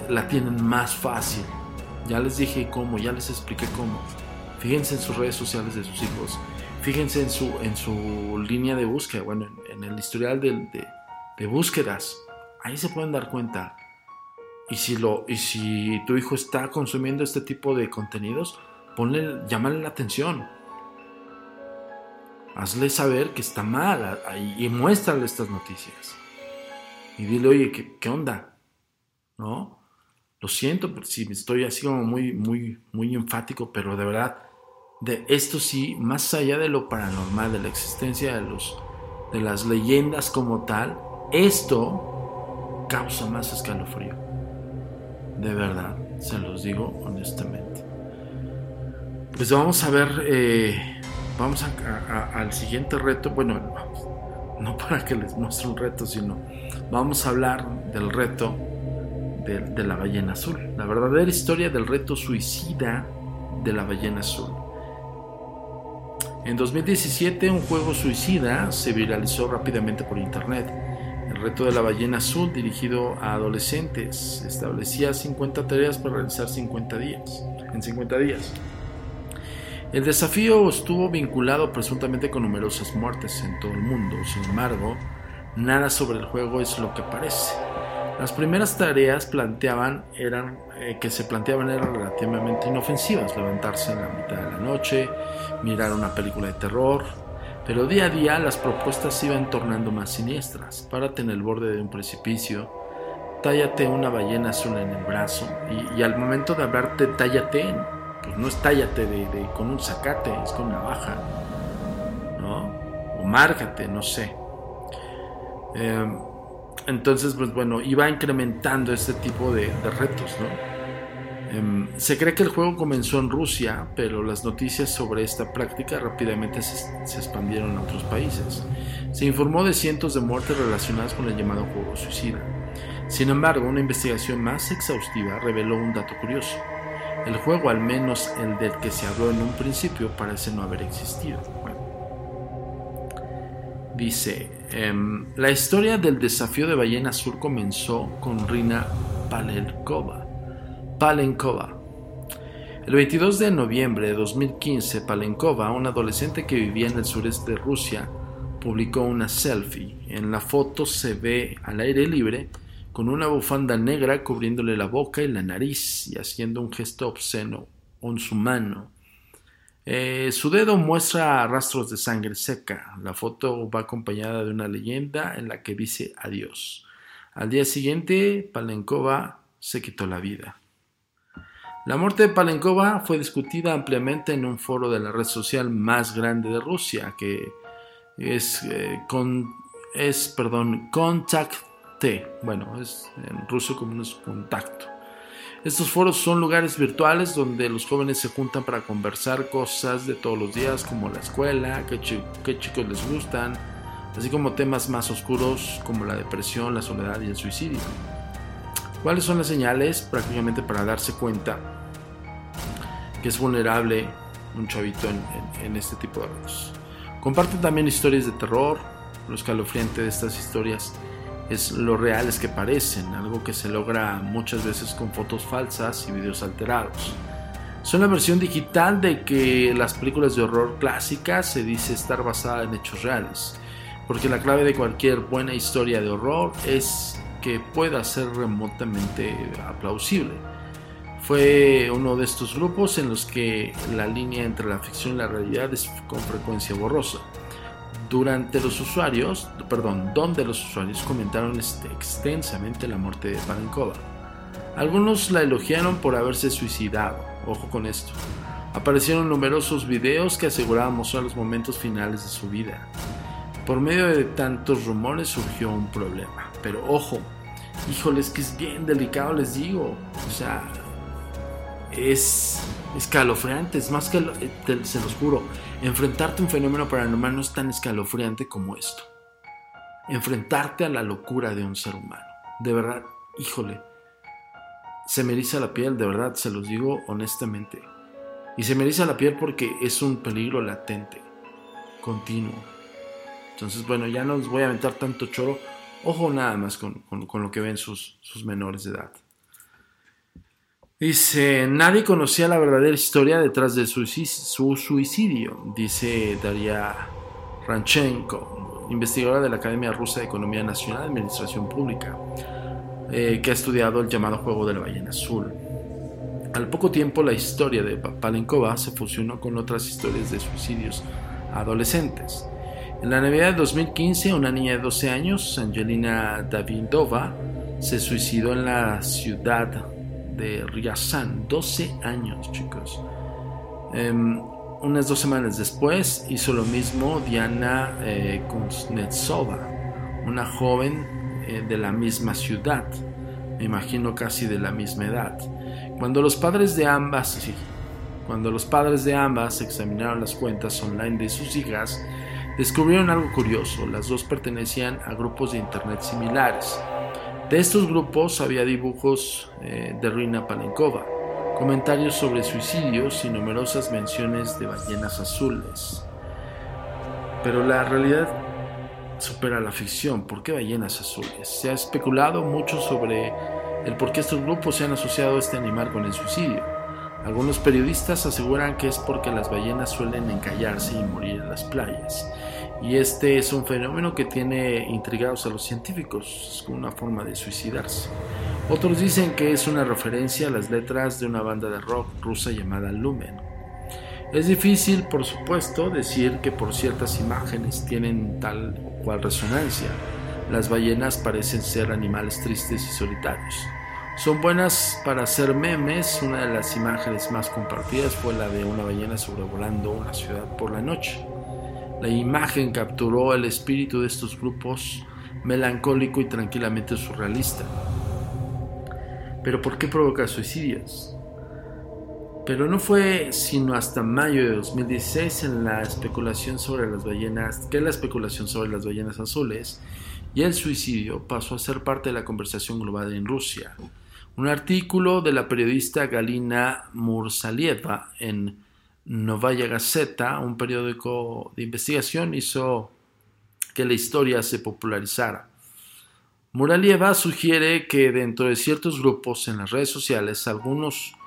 la tienen más fácil. Ya les dije cómo, ya les expliqué cómo Fíjense en sus redes sociales de sus hijos. Fíjense en su, en su línea de búsqueda, bueno, en, en el historial de, de, de, búsquedas. Ahí se pueden dar cuenta. Y si, lo, y si tu hijo está consumiendo este tipo de contenidos, ponle, llámale la atención. Hazle saber que está mal y, muéstrale estas noticias. Y dile, oye, ¿qué, qué onda? ¿No? Lo siento si estoy así como muy, muy, muy enfático, pero de verdad, de esto sí, más allá de lo paranormal, de la existencia de, los, de las leyendas como tal, esto causa más escalofrío. De verdad, se los digo honestamente. Pues vamos a ver, eh, vamos al siguiente reto. Bueno, no para que les muestre un reto, sino vamos a hablar del reto de la ballena azul. La verdadera historia del reto suicida de la ballena azul. En 2017 un juego suicida se viralizó rápidamente por internet. El reto de la ballena azul dirigido a adolescentes establecía 50 tareas para realizar 50 días, en 50 días. El desafío estuvo vinculado presuntamente con numerosas muertes en todo el mundo, sin embargo, nada sobre el juego es lo que parece. Las primeras tareas planteaban eran, eh, que se planteaban eran relativamente inofensivas, levantarse en la mitad de la noche, mirar una película de terror, pero día a día las propuestas se iban tornando más siniestras. Párate en el borde de un precipicio, tállate una ballena azul en el brazo y, al momento de hablarte tállate, pues no es tállate de, con un zacate, es con navaja, ¿no? O márgate, no sé. Em, entonces, pues bueno, iba incrementando este tipo de, retos, ¿no? Em, se cree que el juego comenzó en Rusia, pero las noticias sobre esta práctica rápidamente se, expandieron a otros países. Se informó de cientos de muertes relacionadas con el llamado juego suicida. Sin embargo, una investigación más exhaustiva reveló un dato curioso. El juego, al menos el del que se habló en un principio, parece no haber existido. Dice, em, la historia del desafío de Ballena Azul comenzó con Rina Palenkova. Palenkova. El 22 de noviembre de 2015, Palenkova, una adolescente que vivía en el sureste de Rusia, publicó una selfie. En la foto se ve al aire libre con una bufanda negra cubriéndole la boca y la nariz y haciendo un gesto obsceno con su mano. Eh, su dedo muestra rastros de sangre seca. La foto va acompañada de una leyenda en la que dice adiós. Al día siguiente, Palenkova se quitó la vida. La muerte de Palenkova fue discutida ampliamente en un foro de la red social más grande de Rusia, que es, eh, con, es perdón, Contact T, bueno, es en ruso como es contacto. Estos foros son lugares virtuales donde los jóvenes se juntan para conversar cosas de todos los días como la escuela, qué, chicos les gustan, así como temas más oscuros como la depresión, la soledad y el suicidio. ¿Cuáles son las señales prácticamente para darse cuenta es vulnerable un chavito en, este tipo de redes? Comparten también historias de terror, lo escalofriante de estas historias es lo reales que parecen, algo que se logra muchas veces con fotos falsas y videos alterados. Son la versión digital de que las películas de horror clásicas se dice estar basada en hechos reales, porque la clave de cualquier buena historia de horror es que pueda ser remotamente aplausible. Fue uno de estos grupos en los que la línea entre la ficción y la realidad es con frecuencia borrosa durante los usuarios, perdón, donde los usuarios comentaron este, extensamente la muerte de Palenkova. Algunos la elogiaron por haberse suicidado, ojo con esto. Aparecieron numerosos videos que aseguraban mostrar los momentos finales de su vida. Por medio de tantos rumores surgió un problema, pero ojo, híjoles que es bien delicado les digo, o sea, es escalofriante, es más que, se los juro, enfrentarte a un fenómeno paranormal no es tan escalofriante como esto. Enfrentarte a la locura de un ser humano. De verdad, híjole, se me eriza la piel, de verdad, se los digo honestamente. Y se me eriza la piel porque es un peligro latente, continuo. Entonces, bueno, ya no os voy a aventar tanto choro. Ojo nada más con, lo que ven sus menores de edad. Dice, nadie conocía la verdadera historia detrás de su, suicidio, dice Daria Ranchenko, investigadora de la Academia Rusa de Economía Nacional y Administración Pública, eh, que ha estudiado el llamado juego de la ballena azul. Al poco tiempo, la historia de Palenkova se fusionó con otras historias de suicidios adolescentes. En la Navidad de 2015, una niña de 12 años, Angelina Davidova, se suicidó en la ciudad de Ryazan, 12 años chicos. Em, unas dos semanas después hizo lo mismo Diana eh, Kuznetsova, una joven eh, de la misma ciudad, me imagino casi de la misma edad. Cuando los padres de ambas, sí, cuando los padres de ambas examinaron las cuentas online de sus hijas, descubrieron algo curioso, las dos pertenecían a grupos de internet similares. De estos grupos había dibujos eh, de Rina Palenkova, comentarios sobre suicidios y numerosas menciones de ballenas azules. Pero la realidad supera la ficción. ¿Por qué ballenas azules? Se ha especulado mucho sobre el por qué estos grupos se han asociado a este animal con el suicidio. Algunos periodistas aseguran que es porque las ballenas suelen encallarse y morir en las playas y este es un fenómeno que tiene intrigados a los científicos, es una forma de suicidarse. Otros dicen que es una referencia a las letras de una banda de rock rusa llamada Lumen. Es difícil, por supuesto, decir que por ciertas imágenes tienen tal o cual resonancia, las ballenas parecen ser animales tristes y solitarios. Son buenas para hacer memes, una de las imágenes más compartidas fue la de una ballena sobrevolando una ciudad por la noche. La imagen capturó el espíritu de estos grupos melancólico y tranquilamente surrealista. Pero ¿por qué provoca suicidios? Pero no fue sino hasta mayo de 2016 en la especulación sobre las ballenas, que la especulación sobre las ballenas azules y el suicidio pasó a ser parte de la conversación global en Rusia. Un artículo de la periodista Galina Mursalieva en Novaya Gazeta, un periódico de investigación, hizo que la historia se popularizara. Muralieva sugiere que dentro de ciertos grupos en las redes sociales, algunos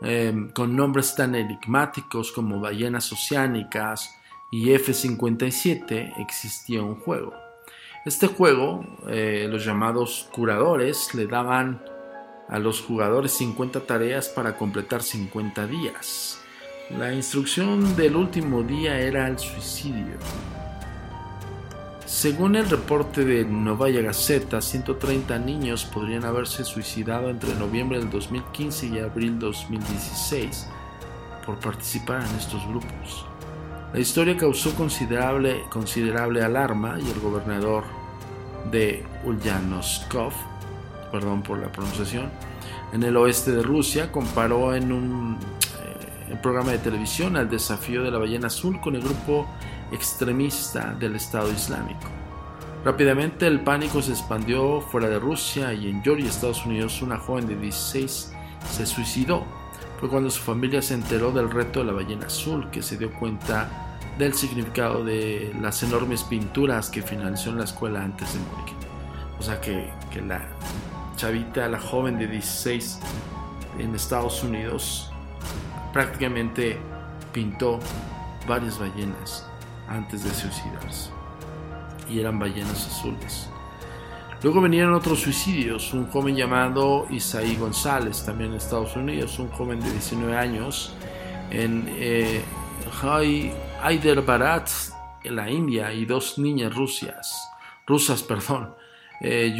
Em, con nombres tan enigmáticos como ballenas oceánicas y F-57 existía un juego. Este juego, eh, los llamados curadores, le daban a los jugadores 50 tareas para completar 50 días. La instrucción del último día era el suicidio. Según el reporte de Novaya Gazeta, 130 niños podrían haberse suicidado entre noviembre del 2015 y abril 2016 por participar en estos grupos. La historia causó considerable, considerable alarma y el gobernador de Ulyanovskov, perdón por la pronunciación, en el oeste de Rusia, comparó en un eh, programa de televisión al desafío de la ballena azul con el grupo extremista del Estado Islámico. Rápidamente el pánico se expandió fuera de Rusia y en Georgia, Estados Unidos, una joven de 16 se suicidó. Fue cuando su familia se enteró del reto de la ballena azul, que se dio cuenta del significado de las enormes pinturas que finalizó en la escuela antes de morir. O sea que, que la chavita, la joven de 16 en Estados Unidos, prácticamente pintó varias ballenas antes de suicidarse. Y eran ballenas azules. Luego venían otros suicidios, un joven llamado Isaí González, también en Estados Unidos, un joven de 19 años, en eh, en la India, y dos niñas rusias, rusas, perdón, eh,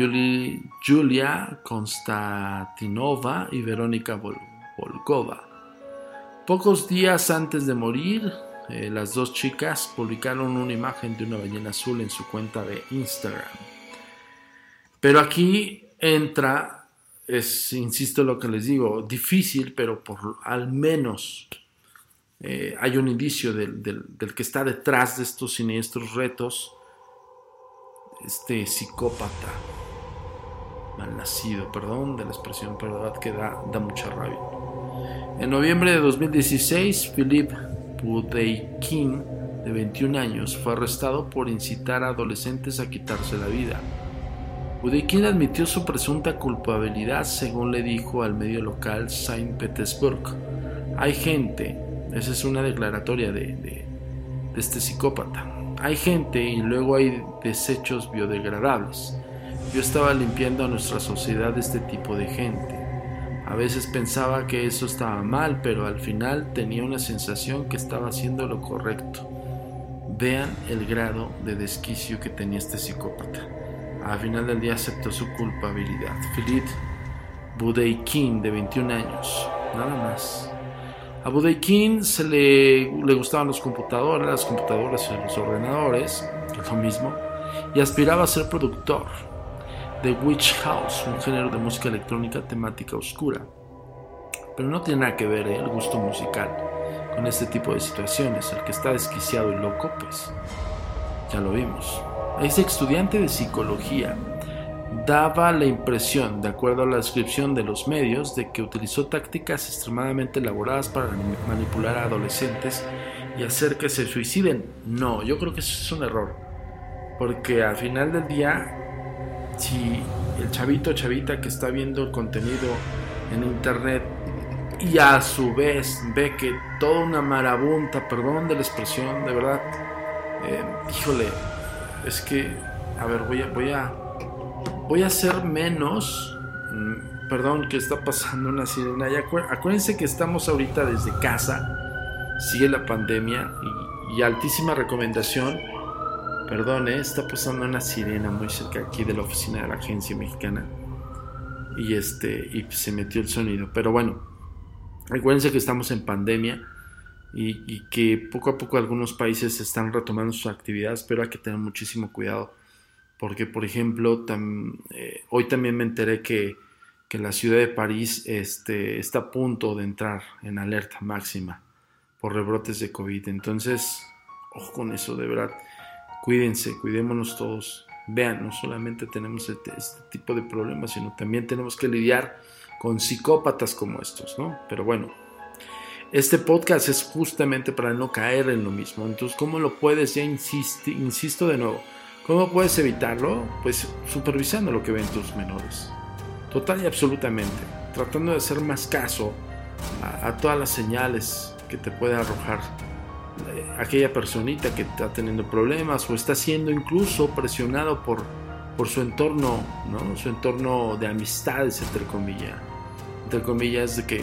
Julia Konstantinova y Verónica Volkova. Pocos días antes de morir, eh, las dos chicas publicaron una imagen de una ballena azul en su cuenta de Instagram. Pero aquí entra, es, insisto lo que les digo, difícil, pero por al menos eh, hay un indicio del, que está detrás de estos siniestros retos, este psicópata mal nacido, perdón de la expresión, pero verdad que da mucha rabia. En noviembre de 2016, Philip Budeikin, de 21 años, fue arrestado por incitar a adolescentes a quitarse la vida. Budeikin admitió su presunta culpabilidad según le dijo al medio local Saint Petersburg. Hay gente, esa es una declaratoria de, de este psicópata, hay gente y luego hay desechos biodegradables. Yo estaba limpiando a nuestra sociedad de este tipo de gente. A veces pensaba que eso estaba mal, pero al final tenía una sensación que estaba haciendo lo correcto. Vean el grado de desquicio que tenía este psicópata. Al final del día aceptó su culpabilidad. Philip Budeikin, de 21 años, nada más. A Budeikin se le, le gustaban los computadores, las computadoras y los ordenadores, lo mismo, y aspiraba a ser productor. The Witch House, un género de música electrónica temática oscura. Pero no tiene nada que ver ¿eh? el gusto musical con este tipo de situaciones. El que está desquiciado y loco, pues ya lo vimos. Ese estudiante de psicología daba la impresión, de acuerdo a la descripción de los medios, de que utilizó tácticas extremadamente elaboradas para manipular a adolescentes y hacer que se suiciden. No, yo creo que eso es un error. Porque al final del día si el chavito chavita que está viendo el contenido en internet y a su vez ve que toda una marabunta, perdón de la expresión, de verdad, eh, híjole, es que, a ver, voy a, voy a, voy a hacer menos, mm, perdón, que está pasando una sirena, y acuérdense que estamos ahorita desde casa, sigue la pandemia y altísima recomendación Perdón, ¿eh? está pasando una sirena muy cerca aquí de la oficina de la agencia mexicana. Y este, y se metió el sonido. Pero bueno, recuérdense que estamos en pandemia y, que poco a poco algunos países están retomando sus actividades, pero hay que tener muchísimo cuidado. Porque, por ejemplo, eh, hoy también me enteré que, que, la ciudad de París este, está a punto de entrar en alerta máxima por rebrotes de COVID. Entonces, ojo con eso, de verdad. Cuídense, cuidémonos todos. Vean, no solamente tenemos este, este, tipo de problemas, sino también tenemos que lidiar con psicópatas como estos, ¿no? Pero bueno, este podcast es justamente para no caer en lo mismo. Entonces, ¿cómo lo puedes? Ya insisto, insisto de nuevo. ¿Cómo puedes evitarlo? Pues supervisando lo que ven tus menores. Total y absolutamente. Tratando de hacer más caso a, a todas las señales que te puede arrojar aquella personita que está teniendo problemas o está siendo incluso presionado por, por su entorno, ¿no? su entorno de amistades, entre comillas, entre comillas, de que,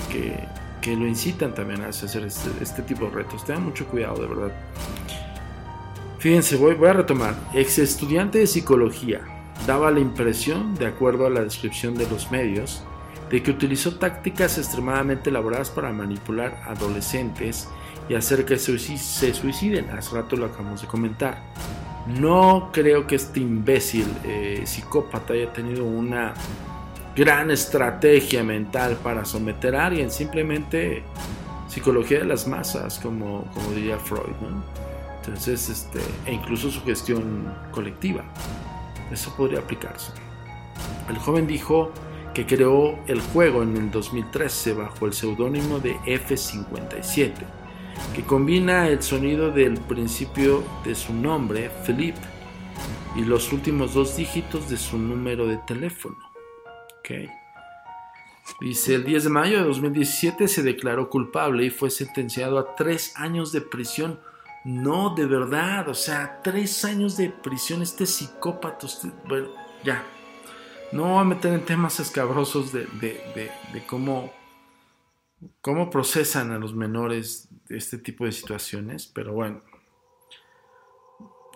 que, lo incitan también a hacer este, este, tipo de retos. Tengan mucho cuidado, de verdad. Fíjense, voy, voy a retomar. Ex estudiante de psicología daba la impresión, de acuerdo a la descripción de los medios, de que utilizó tácticas extremadamente elaboradas para manipular adolescentes y hacer que se suiciden. Hace rato lo acabamos de comentar. No creo que este imbécil eh, psicópata haya tenido una gran estrategia mental para someter a alguien, simplemente psicología de las masas, como, como diría Freud, Entonces, este, e incluso su gestión colectiva. Eso podría aplicarse. El joven dijo que creó el juego en el 2013 bajo el seudónimo de F57 que combina el sonido del principio de su nombre, Philippe, y los últimos dos dígitos de su número de teléfono. Dice, el 10 de mayo de 2017 se declaró culpable y fue sentenciado a tres años de prisión. No, de verdad, o sea, tres años de prisión este psicópata. bueno, ya. No voy a meter en temas escabrosos de, de cómo, cómo procesan a los menores este tipo de situaciones, pero bueno,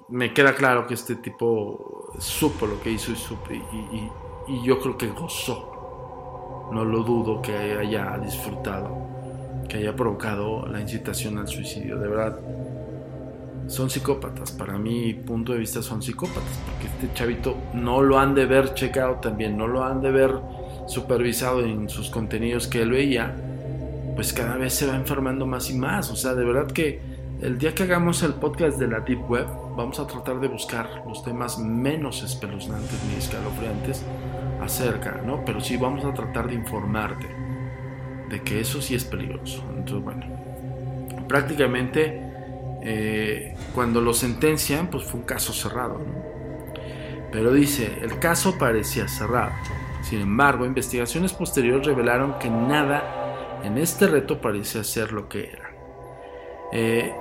me queda claro que este tipo supo lo que hizo y, y, yo creo que gozó. No lo dudo que haya disfrutado, que haya provocado la incitación al suicidio. De verdad, son psicópatas. Para mi punto de vista son psicópatas, porque este chavito no lo han de ver checado también, no lo han de ver supervisado en sus contenidos que él veía pues cada vez se va enfermando más y más. O sea, de verdad que el día que hagamos el podcast de la Deep Web, vamos a tratar de buscar los temas menos espeluznantes ni escalofriantes acerca, ¿no? Pero sí vamos a tratar de informarte de que eso sí es peligroso. Entonces, bueno, prácticamente eh, cuando lo sentencian, pues fue un caso cerrado, ¿no? Pero dice, el caso parecía cerrado. Sin embargo, investigaciones posteriores revelaron que nada en este reto parece ser lo que era. Eh,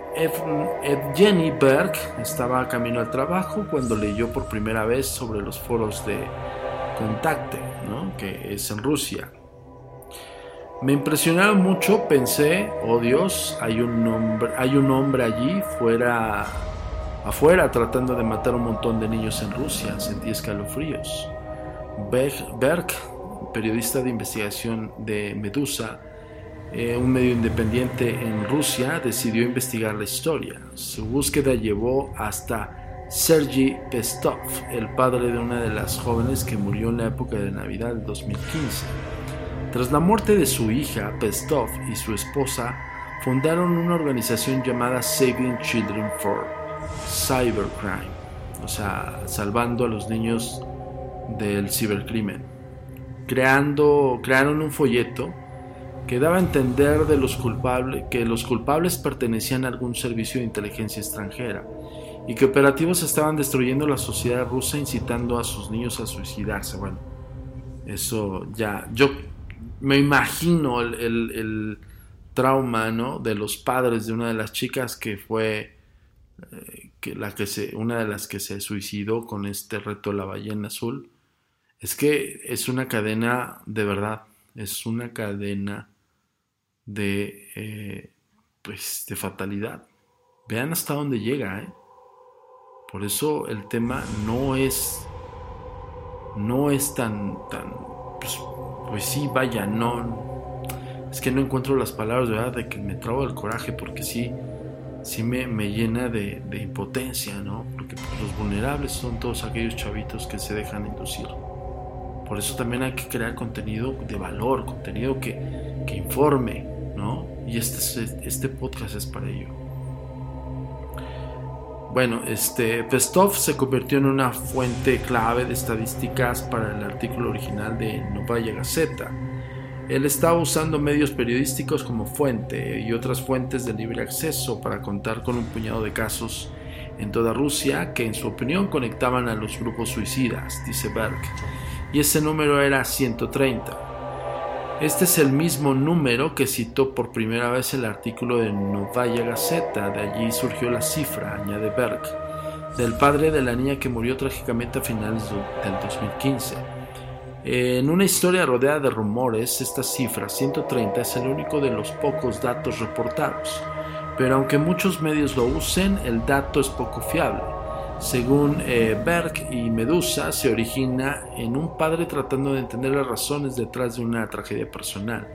Evgeny Berg estaba camino al trabajo cuando leyó por primera vez sobre los foros de Contacte, que es en Rusia. Me impresionaron mucho, pensé, oh Dios, hay un hombre, hay un hombre allí fuera, afuera tratando de matar a un montón de niños en Rusia, sentí escalofríos. Berg, periodista de investigación de Medusa, eh, un medio independiente en Rusia, decidió investigar la historia. Su búsqueda llevó hasta Sergei Pestov, el padre de una de las jóvenes que murió en la época de Navidad del 2015. Tras la muerte de su hija, Pestov y su esposa fundaron una organización llamada Saving Children for Cybercrime, o sea, salvando a los niños del cibercrimen. Creando, crearon un folleto que daba a entender de los culpables, que los culpables pertenecían a algún servicio de inteligencia extranjera y que operativos estaban destruyendo la sociedad rusa incitando a sus niños a suicidarse. Bueno, eso ya, yo me imagino el, trauma ¿no? de los padres de una de las chicas que fue eh, que la que se, una de las que se suicidó con este reto de la ballena azul. Es que es una cadena de verdad, es una cadena de, eh, pues, de fatalidad. Vean hasta dónde llega. ¿eh? Por eso el tema no es no es tan tan pues, pues sí, vaya, no es que no encuentro las palabras, ¿verdad? De que me trago el coraje porque sí sí me, me llena de, de, impotencia, ¿no? Porque pues, los vulnerables son todos aquellos chavitos que se dejan inducir. Por eso también hay que crear contenido de valor, contenido que, que informe, ¿no? Y este, este podcast es para ello. Bueno, este Pestov se convirtió en una fuente clave de estadísticas para el artículo original de Novaya Gazeta. Él estaba usando medios periodísticos como fuente y otras fuentes de libre acceso para contar con un puñado de casos en toda Rusia que en su opinión conectaban a los grupos suicidas, dice Berg, y ese número era 130. Este es el mismo número que citó por primera vez el artículo de Novaya Gazeta, de allí surgió la cifra, añade Berg, del padre de la niña que murió trágicamente a finales del 2015. En una historia rodeada de rumores, esta cifra 130 es el único de los pocos datos reportados, pero aunque muchos medios lo usen, el dato es poco fiable. Según eh, Berg y Medusa, se origina en un padre tratando de entender las razones detrás de una tragedia personal.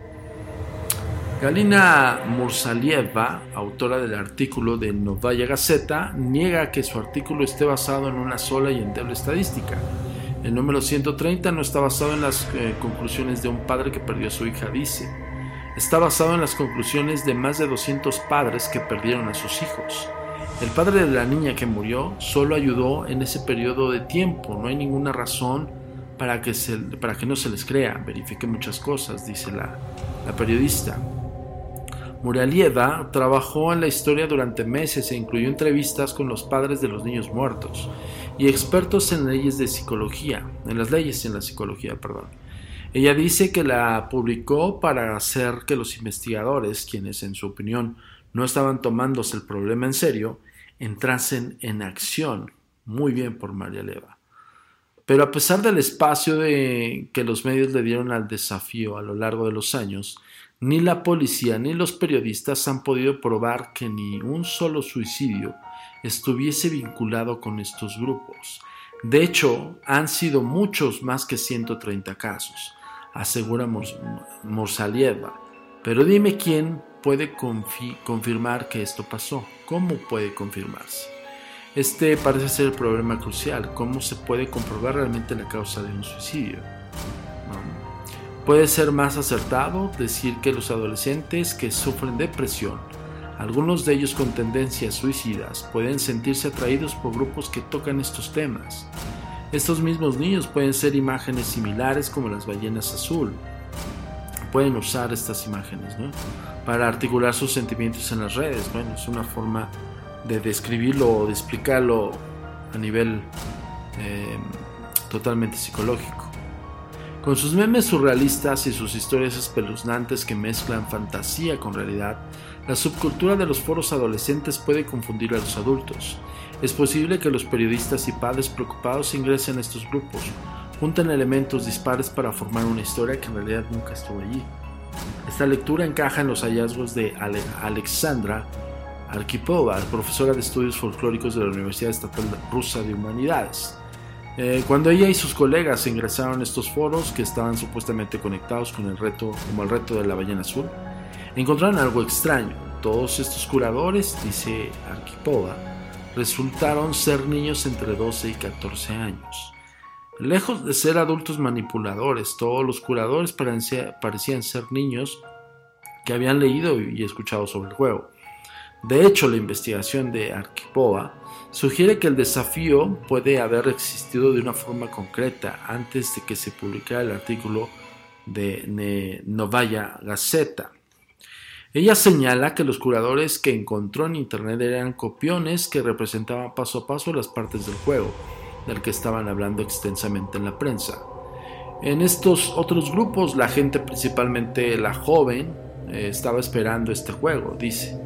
Galina Mursalieva, autora del artículo de Novaya Gazeta, niega que su artículo esté basado en una sola y endeble estadística. El número 130 no está basado en las eh, conclusiones de un padre que perdió a su hija, dice. Está basado en las conclusiones de más de 200 padres que perdieron a sus hijos. El padre de la niña que murió solo ayudó en ese periodo de tiempo. No hay ninguna razón para que, se, para que no se les crea. Verifique muchas cosas, dice la, la periodista. Muralieva trabajó en la historia durante meses e incluyó entrevistas con los padres de los niños muertos y expertos en leyes de psicología, en las leyes y en la psicología, perdón. Ella dice que la publicó para hacer que los investigadores, quienes en su opinión no estaban tomándose el problema en serio, entrasen en acción. Muy bien por María Leva. Pero a pesar del espacio de que los medios le dieron al desafío a lo largo de los años, ni la policía ni los periodistas han podido probar que ni un solo suicidio estuviese vinculado con estos grupos. De hecho, han sido muchos más que 130 casos, asegura Morsalieva. Pero dime quién puede confirmar que esto pasó. ¿Cómo puede confirmarse? Este parece ser el problema crucial. ¿Cómo se puede comprobar realmente la causa de un suicidio? Puede ser más acertado decir que los adolescentes que sufren depresión, algunos de ellos con tendencias suicidas, pueden sentirse atraídos por grupos que tocan estos temas. Estos mismos niños pueden ser imágenes similares como las ballenas azul. Pueden usar estas imágenes, ¿no? para articular sus sentimientos en las redes. Bueno, es una forma de describirlo o de explicarlo a nivel eh, totalmente psicológico. Con sus memes surrealistas y sus historias espeluznantes que mezclan fantasía con realidad, la subcultura de los foros adolescentes puede confundir a los adultos. Es posible que los periodistas y padres preocupados ingresen a estos grupos, junten elementos dispares para formar una historia que en realidad nunca estuvo allí. Esta lectura encaja en los hallazgos de Alexandra Arkhipova, profesora de estudios folclóricos de la Universidad Estatal Rusa de Humanidades. Eh, cuando ella y sus colegas ingresaron a estos foros que estaban supuestamente conectados con el reto, como el reto de la ballena azul, encontraron algo extraño. Todos estos curadores, dice Arkhipova, resultaron ser niños entre 12 y 14 años. Lejos de ser adultos manipuladores, todos los curadores parecían ser niños que habían leído y escuchado sobre el juego. De hecho, la investigación de Arquipova sugiere que el desafío puede haber existido de una forma concreta antes de que se publicara el artículo de Novaya Gazeta. Ella señala que los curadores que encontró en Internet eran copiones que representaban paso a paso las partes del juego del que estaban hablando extensamente en la prensa. En estos otros grupos, la gente, principalmente la joven, eh, estaba esperando este juego, dice,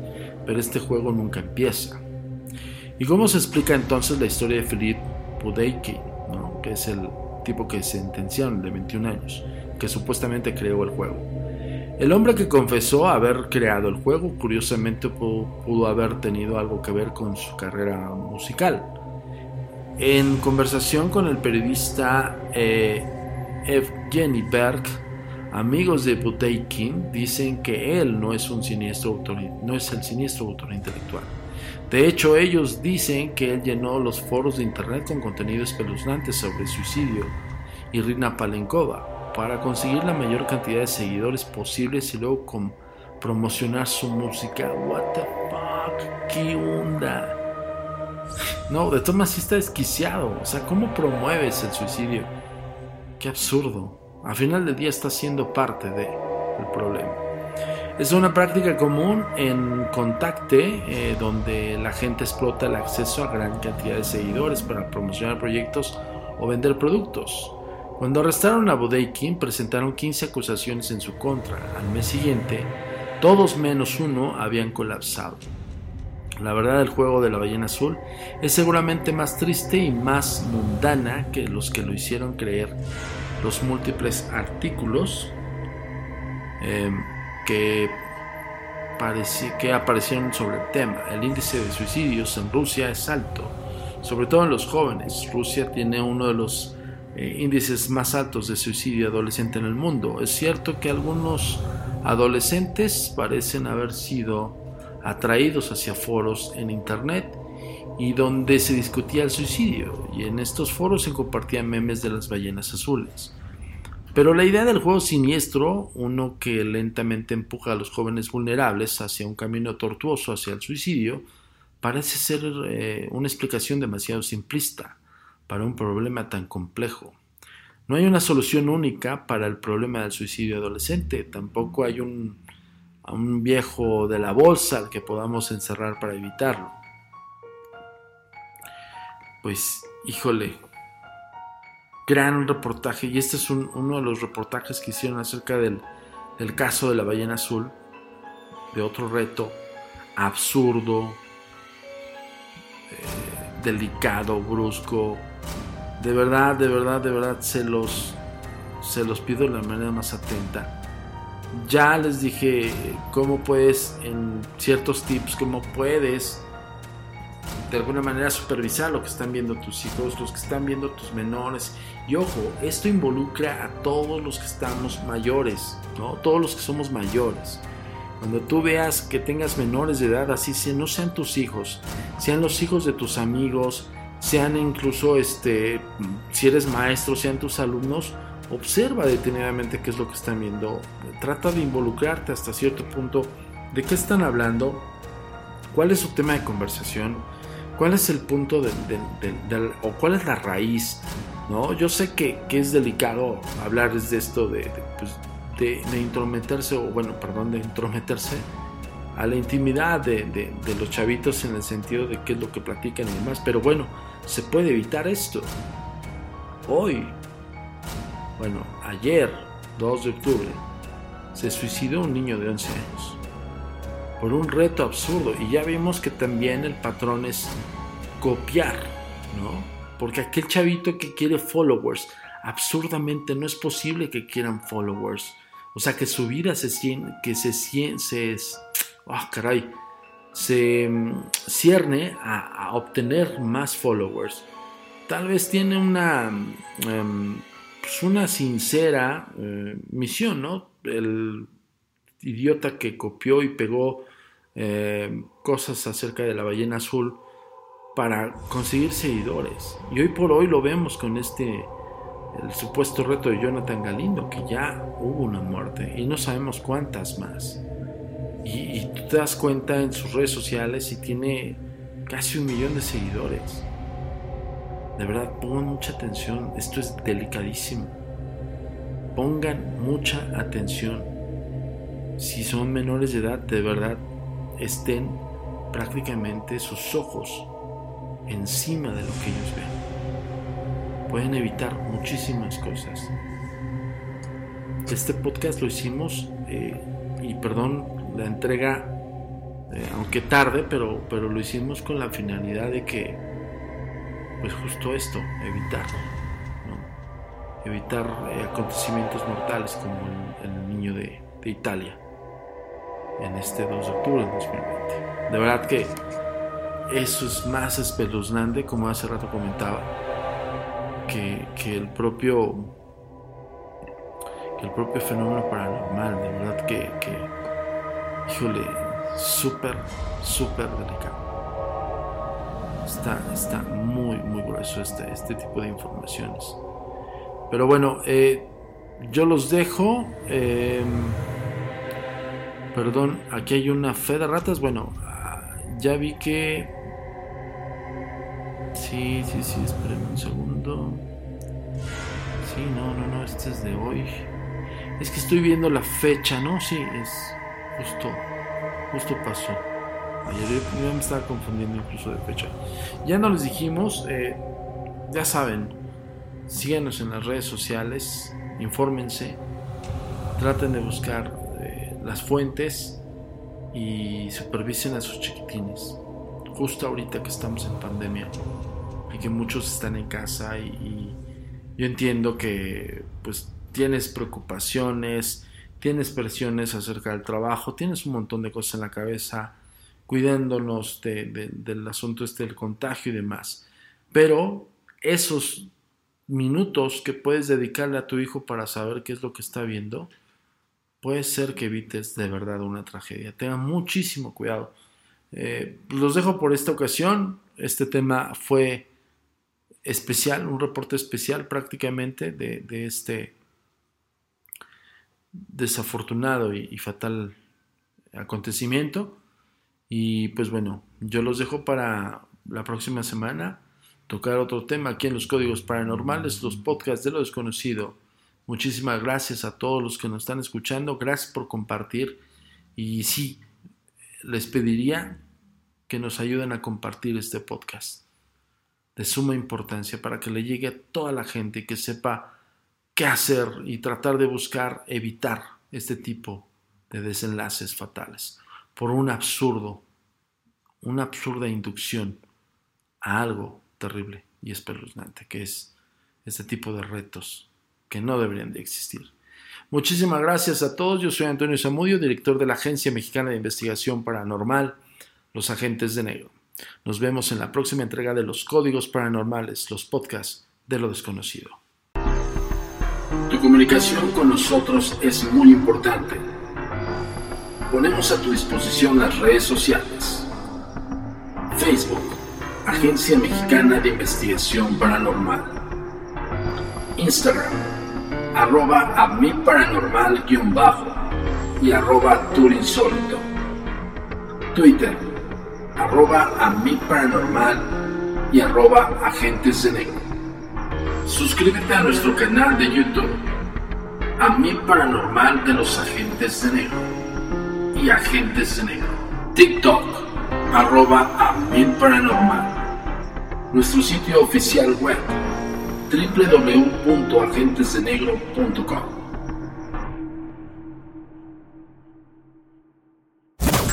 pero este juego nunca empieza. ¿Y cómo se explica entonces la historia de Philip Pudeikin, que es el tipo que sentenciaron de 21 años, que supuestamente creó el juego? El hombre que confesó haber creado el juego, curiosamente pudo haber tenido algo que ver con su carrera musical En conversación con el periodista eh, Evgeny Berg, amigos de Buteykin dicen que él no es un siniestro autor, no es el siniestro autor intelectual. De hecho, ellos dicen que él llenó los foros de internet con contenido espeluznante sobre suicidio y Rina Palenkova para conseguir la mayor cantidad de seguidores posibles y luego con promocionar su música. What the fuck? ¿Qué onda? No, de todas sí está desquiciado. O sea, ¿cómo promueves el suicidio? Qué absurdo. Al final del día está siendo parte del problema. Es una práctica común en Contacte, eh, donde la gente explota el acceso a gran cantidad de seguidores para promocionar proyectos o vender productos. Cuando arrestaron a Bodeikin, presentaron 15 acusaciones en su contra. Al mes siguiente, todos menos uno habían colapsado. La verdad del juego de la ballena azul es seguramente más triste y más mundana que los que lo hicieron creer los múltiples artículos em, que, aparecieron sobre el tema. El índice de suicidios en Rusia es alto, sobre todo en los jóvenes. Rusia tiene uno de los eh, índices más altos de suicidio adolescente en el mundo. Es cierto que algunos adolescentes parecen haber sido atraídos hacia foros en Internet y donde se discutía el suicidio, y en estos foros se compartían memes de las ballenas azules. Pero la idea del juego siniestro, uno que lentamente empuja a los jóvenes vulnerables hacia un camino tortuoso hacia el suicidio, parece ser eh, una explicación demasiado simplista para un problema tan complejo. No hay una solución única para el problema del suicidio adolescente, tampoco hay un, un viejo de la bolsa al que podamos encerrar para evitarlo. Pues, híjole, gran reportaje, y este es uno de los reportajes que hicieron acerca del, caso de la ballena azul, de otro reto absurdo, eh, delicado, brusco. De verdad, de verdad, de verdad, se los, se los pido de la manera más atenta. Ya les dije cómo puedes, en ciertos tips, cómo puedes de alguna manera supervisar lo que están viendo tus hijos, los que están viendo tus menores. Y ojo, esto involucra a todos los que estamos mayores, ¿no? Todos los que somos mayores. Cuando tú veas que tengas menores de edad, así si no sean tus hijos, sean los hijos de tus amigos, sean incluso este, si eres maestro, sean tus alumnos, observa detenidamente qué es lo que están viendo. Trata de involucrarte hasta cierto punto de qué están hablando, cuál es su tema de conversación ¿Cuál es el punto del, o cuál es la raíz? ¿no? Yo sé que, es delicado hablar de esto de, pues, de, intrometerse, o bueno, perdón, de intrometerse a la intimidad de, los chavitos en el sentido de qué es lo que platican y demás, pero bueno, se puede evitar esto. Hoy, bueno, ayer, 2 de octubre, se suicidó un niño de 11 años por un reto absurdo. Y ya vimos que también el patrón es copiar, ¿no? Porque aquel chavito que quiere followers, absurdamente no es posible que quieran followers. O sea, que su vida se que se se, oh, caray, se mm, cierne a, obtener más followers. Tal vez tiene una, em, pues una sincera eh, misión, ¿no? El idiota que copió y pegó eh, cosas acerca de la ballena azul para conseguir seguidores. Y hoy por hoy lo vemos con este el supuesto reto de Jonathan Galindo, que ya hubo una muerte y no sabemos cuántas más. Y, y, tú te das cuenta en sus redes sociales y tiene casi un millón de seguidores. De verdad, pongan mucha atención, esto es delicadísimo. Pongan mucha atención si son menores de edad, de verdad, estén prácticamente sus ojos encima de lo que ellos ven. Pueden evitar muchísimas cosas. Este podcast lo hicimos, eh, y perdón la entrega, eh, aunque tarde, pero, pero lo hicimos con la finalidad de que, pues justo esto, evitar, evitar eh, acontecimientos mortales como el, niño de Italia en este 2 de octubre de 2020. De verdad que eso es más espeluznante, como hace rato comentaba, que, que el propio el propio fenómeno paranormal, de verdad que, que híjole, súper, súper delicado. Está, está muy, muy grueso este, este tipo de informaciones. Pero bueno, eh, yo los dejo. Em, perdón, aquí hay una fe de ratas. Bueno, ah, ya vi que... Sí, sí, sí, espérenme un segundo. Sí, no, no, no, este es de hoy. Es que estoy viendo la fecha, ¿no? Sí, es justo, justo pasó. Yo me estaba confundiendo incluso de fecha. Ya no les dijimos, eh, ya saben, síganos en las redes sociales, infórmense, traten de buscar eh, las fuentes y supervisen a sus chiquitines. Justo ahorita que estamos en pandemia y que muchos están en casa y, y yo entiendo que pues tienes preocupaciones, tienes presiones acerca del trabajo, tienes un montón de cosas en la cabeza, cuidándonos del asunto este del contagio y demás. Pero esos minutos que puedes dedicarle a tu hijo para saber qué es lo que está viendo, puede ser que evites de verdad una tragedia. Tengan muchísimo cuidado. Eh, los dejo por esta ocasión. Este tema fue especial, un reporte especial prácticamente de, de este desafortunado y, fatal acontecimiento. Y pues bueno, yo los dejo para la próxima semana tocar otro tema aquí en los códigos paranormales, los podcasts de lo desconocido. Muchísimas gracias a todos los que nos están escuchando, gracias por compartir. Y sí, les pediría que nos ayuden a compartir este podcast de suma importancia para que le llegue a toda la gente que sepa qué hacer y tratar de buscar evitar este tipo de desenlaces fatales por un absurdo, una absurda inducción a algo terrible y espeluznante que es este tipo de retos que no deberían de existir. Muchísimas gracias a todos. Yo soy Antonio Zamudio, director de la Agencia Mexicana de Investigación Paranormal, Los Agentes de Negro. Nos vemos en la próxima entrega de los Códigos Paranormales, los podcasts de lo desconocido. Tu comunicación con nosotros es muy importante. Ponemos a tu disposición las redes sociales. Facebook, Agencia Mexicana de Investigación Paranormal. Instagram, arroba a mi paranormal-bajo y arroba. Twitter, arroba a mi paranormal y arroba agentes de negro. Suscríbete a nuestro canal de YouTube, A Mi Paranormal de los Agentes de Negro y Agentes de Negro. TikTok, arroba Paranormal. Nuestro sitio oficial web, www.agentesdenegro.com.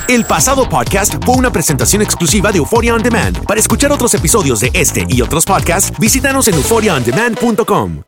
El pasado podcast fue una presentación exclusiva de Euphoria On Demand. Para escuchar otros episodios de este y otros podcasts, visítanos en euphoriaondemand.com.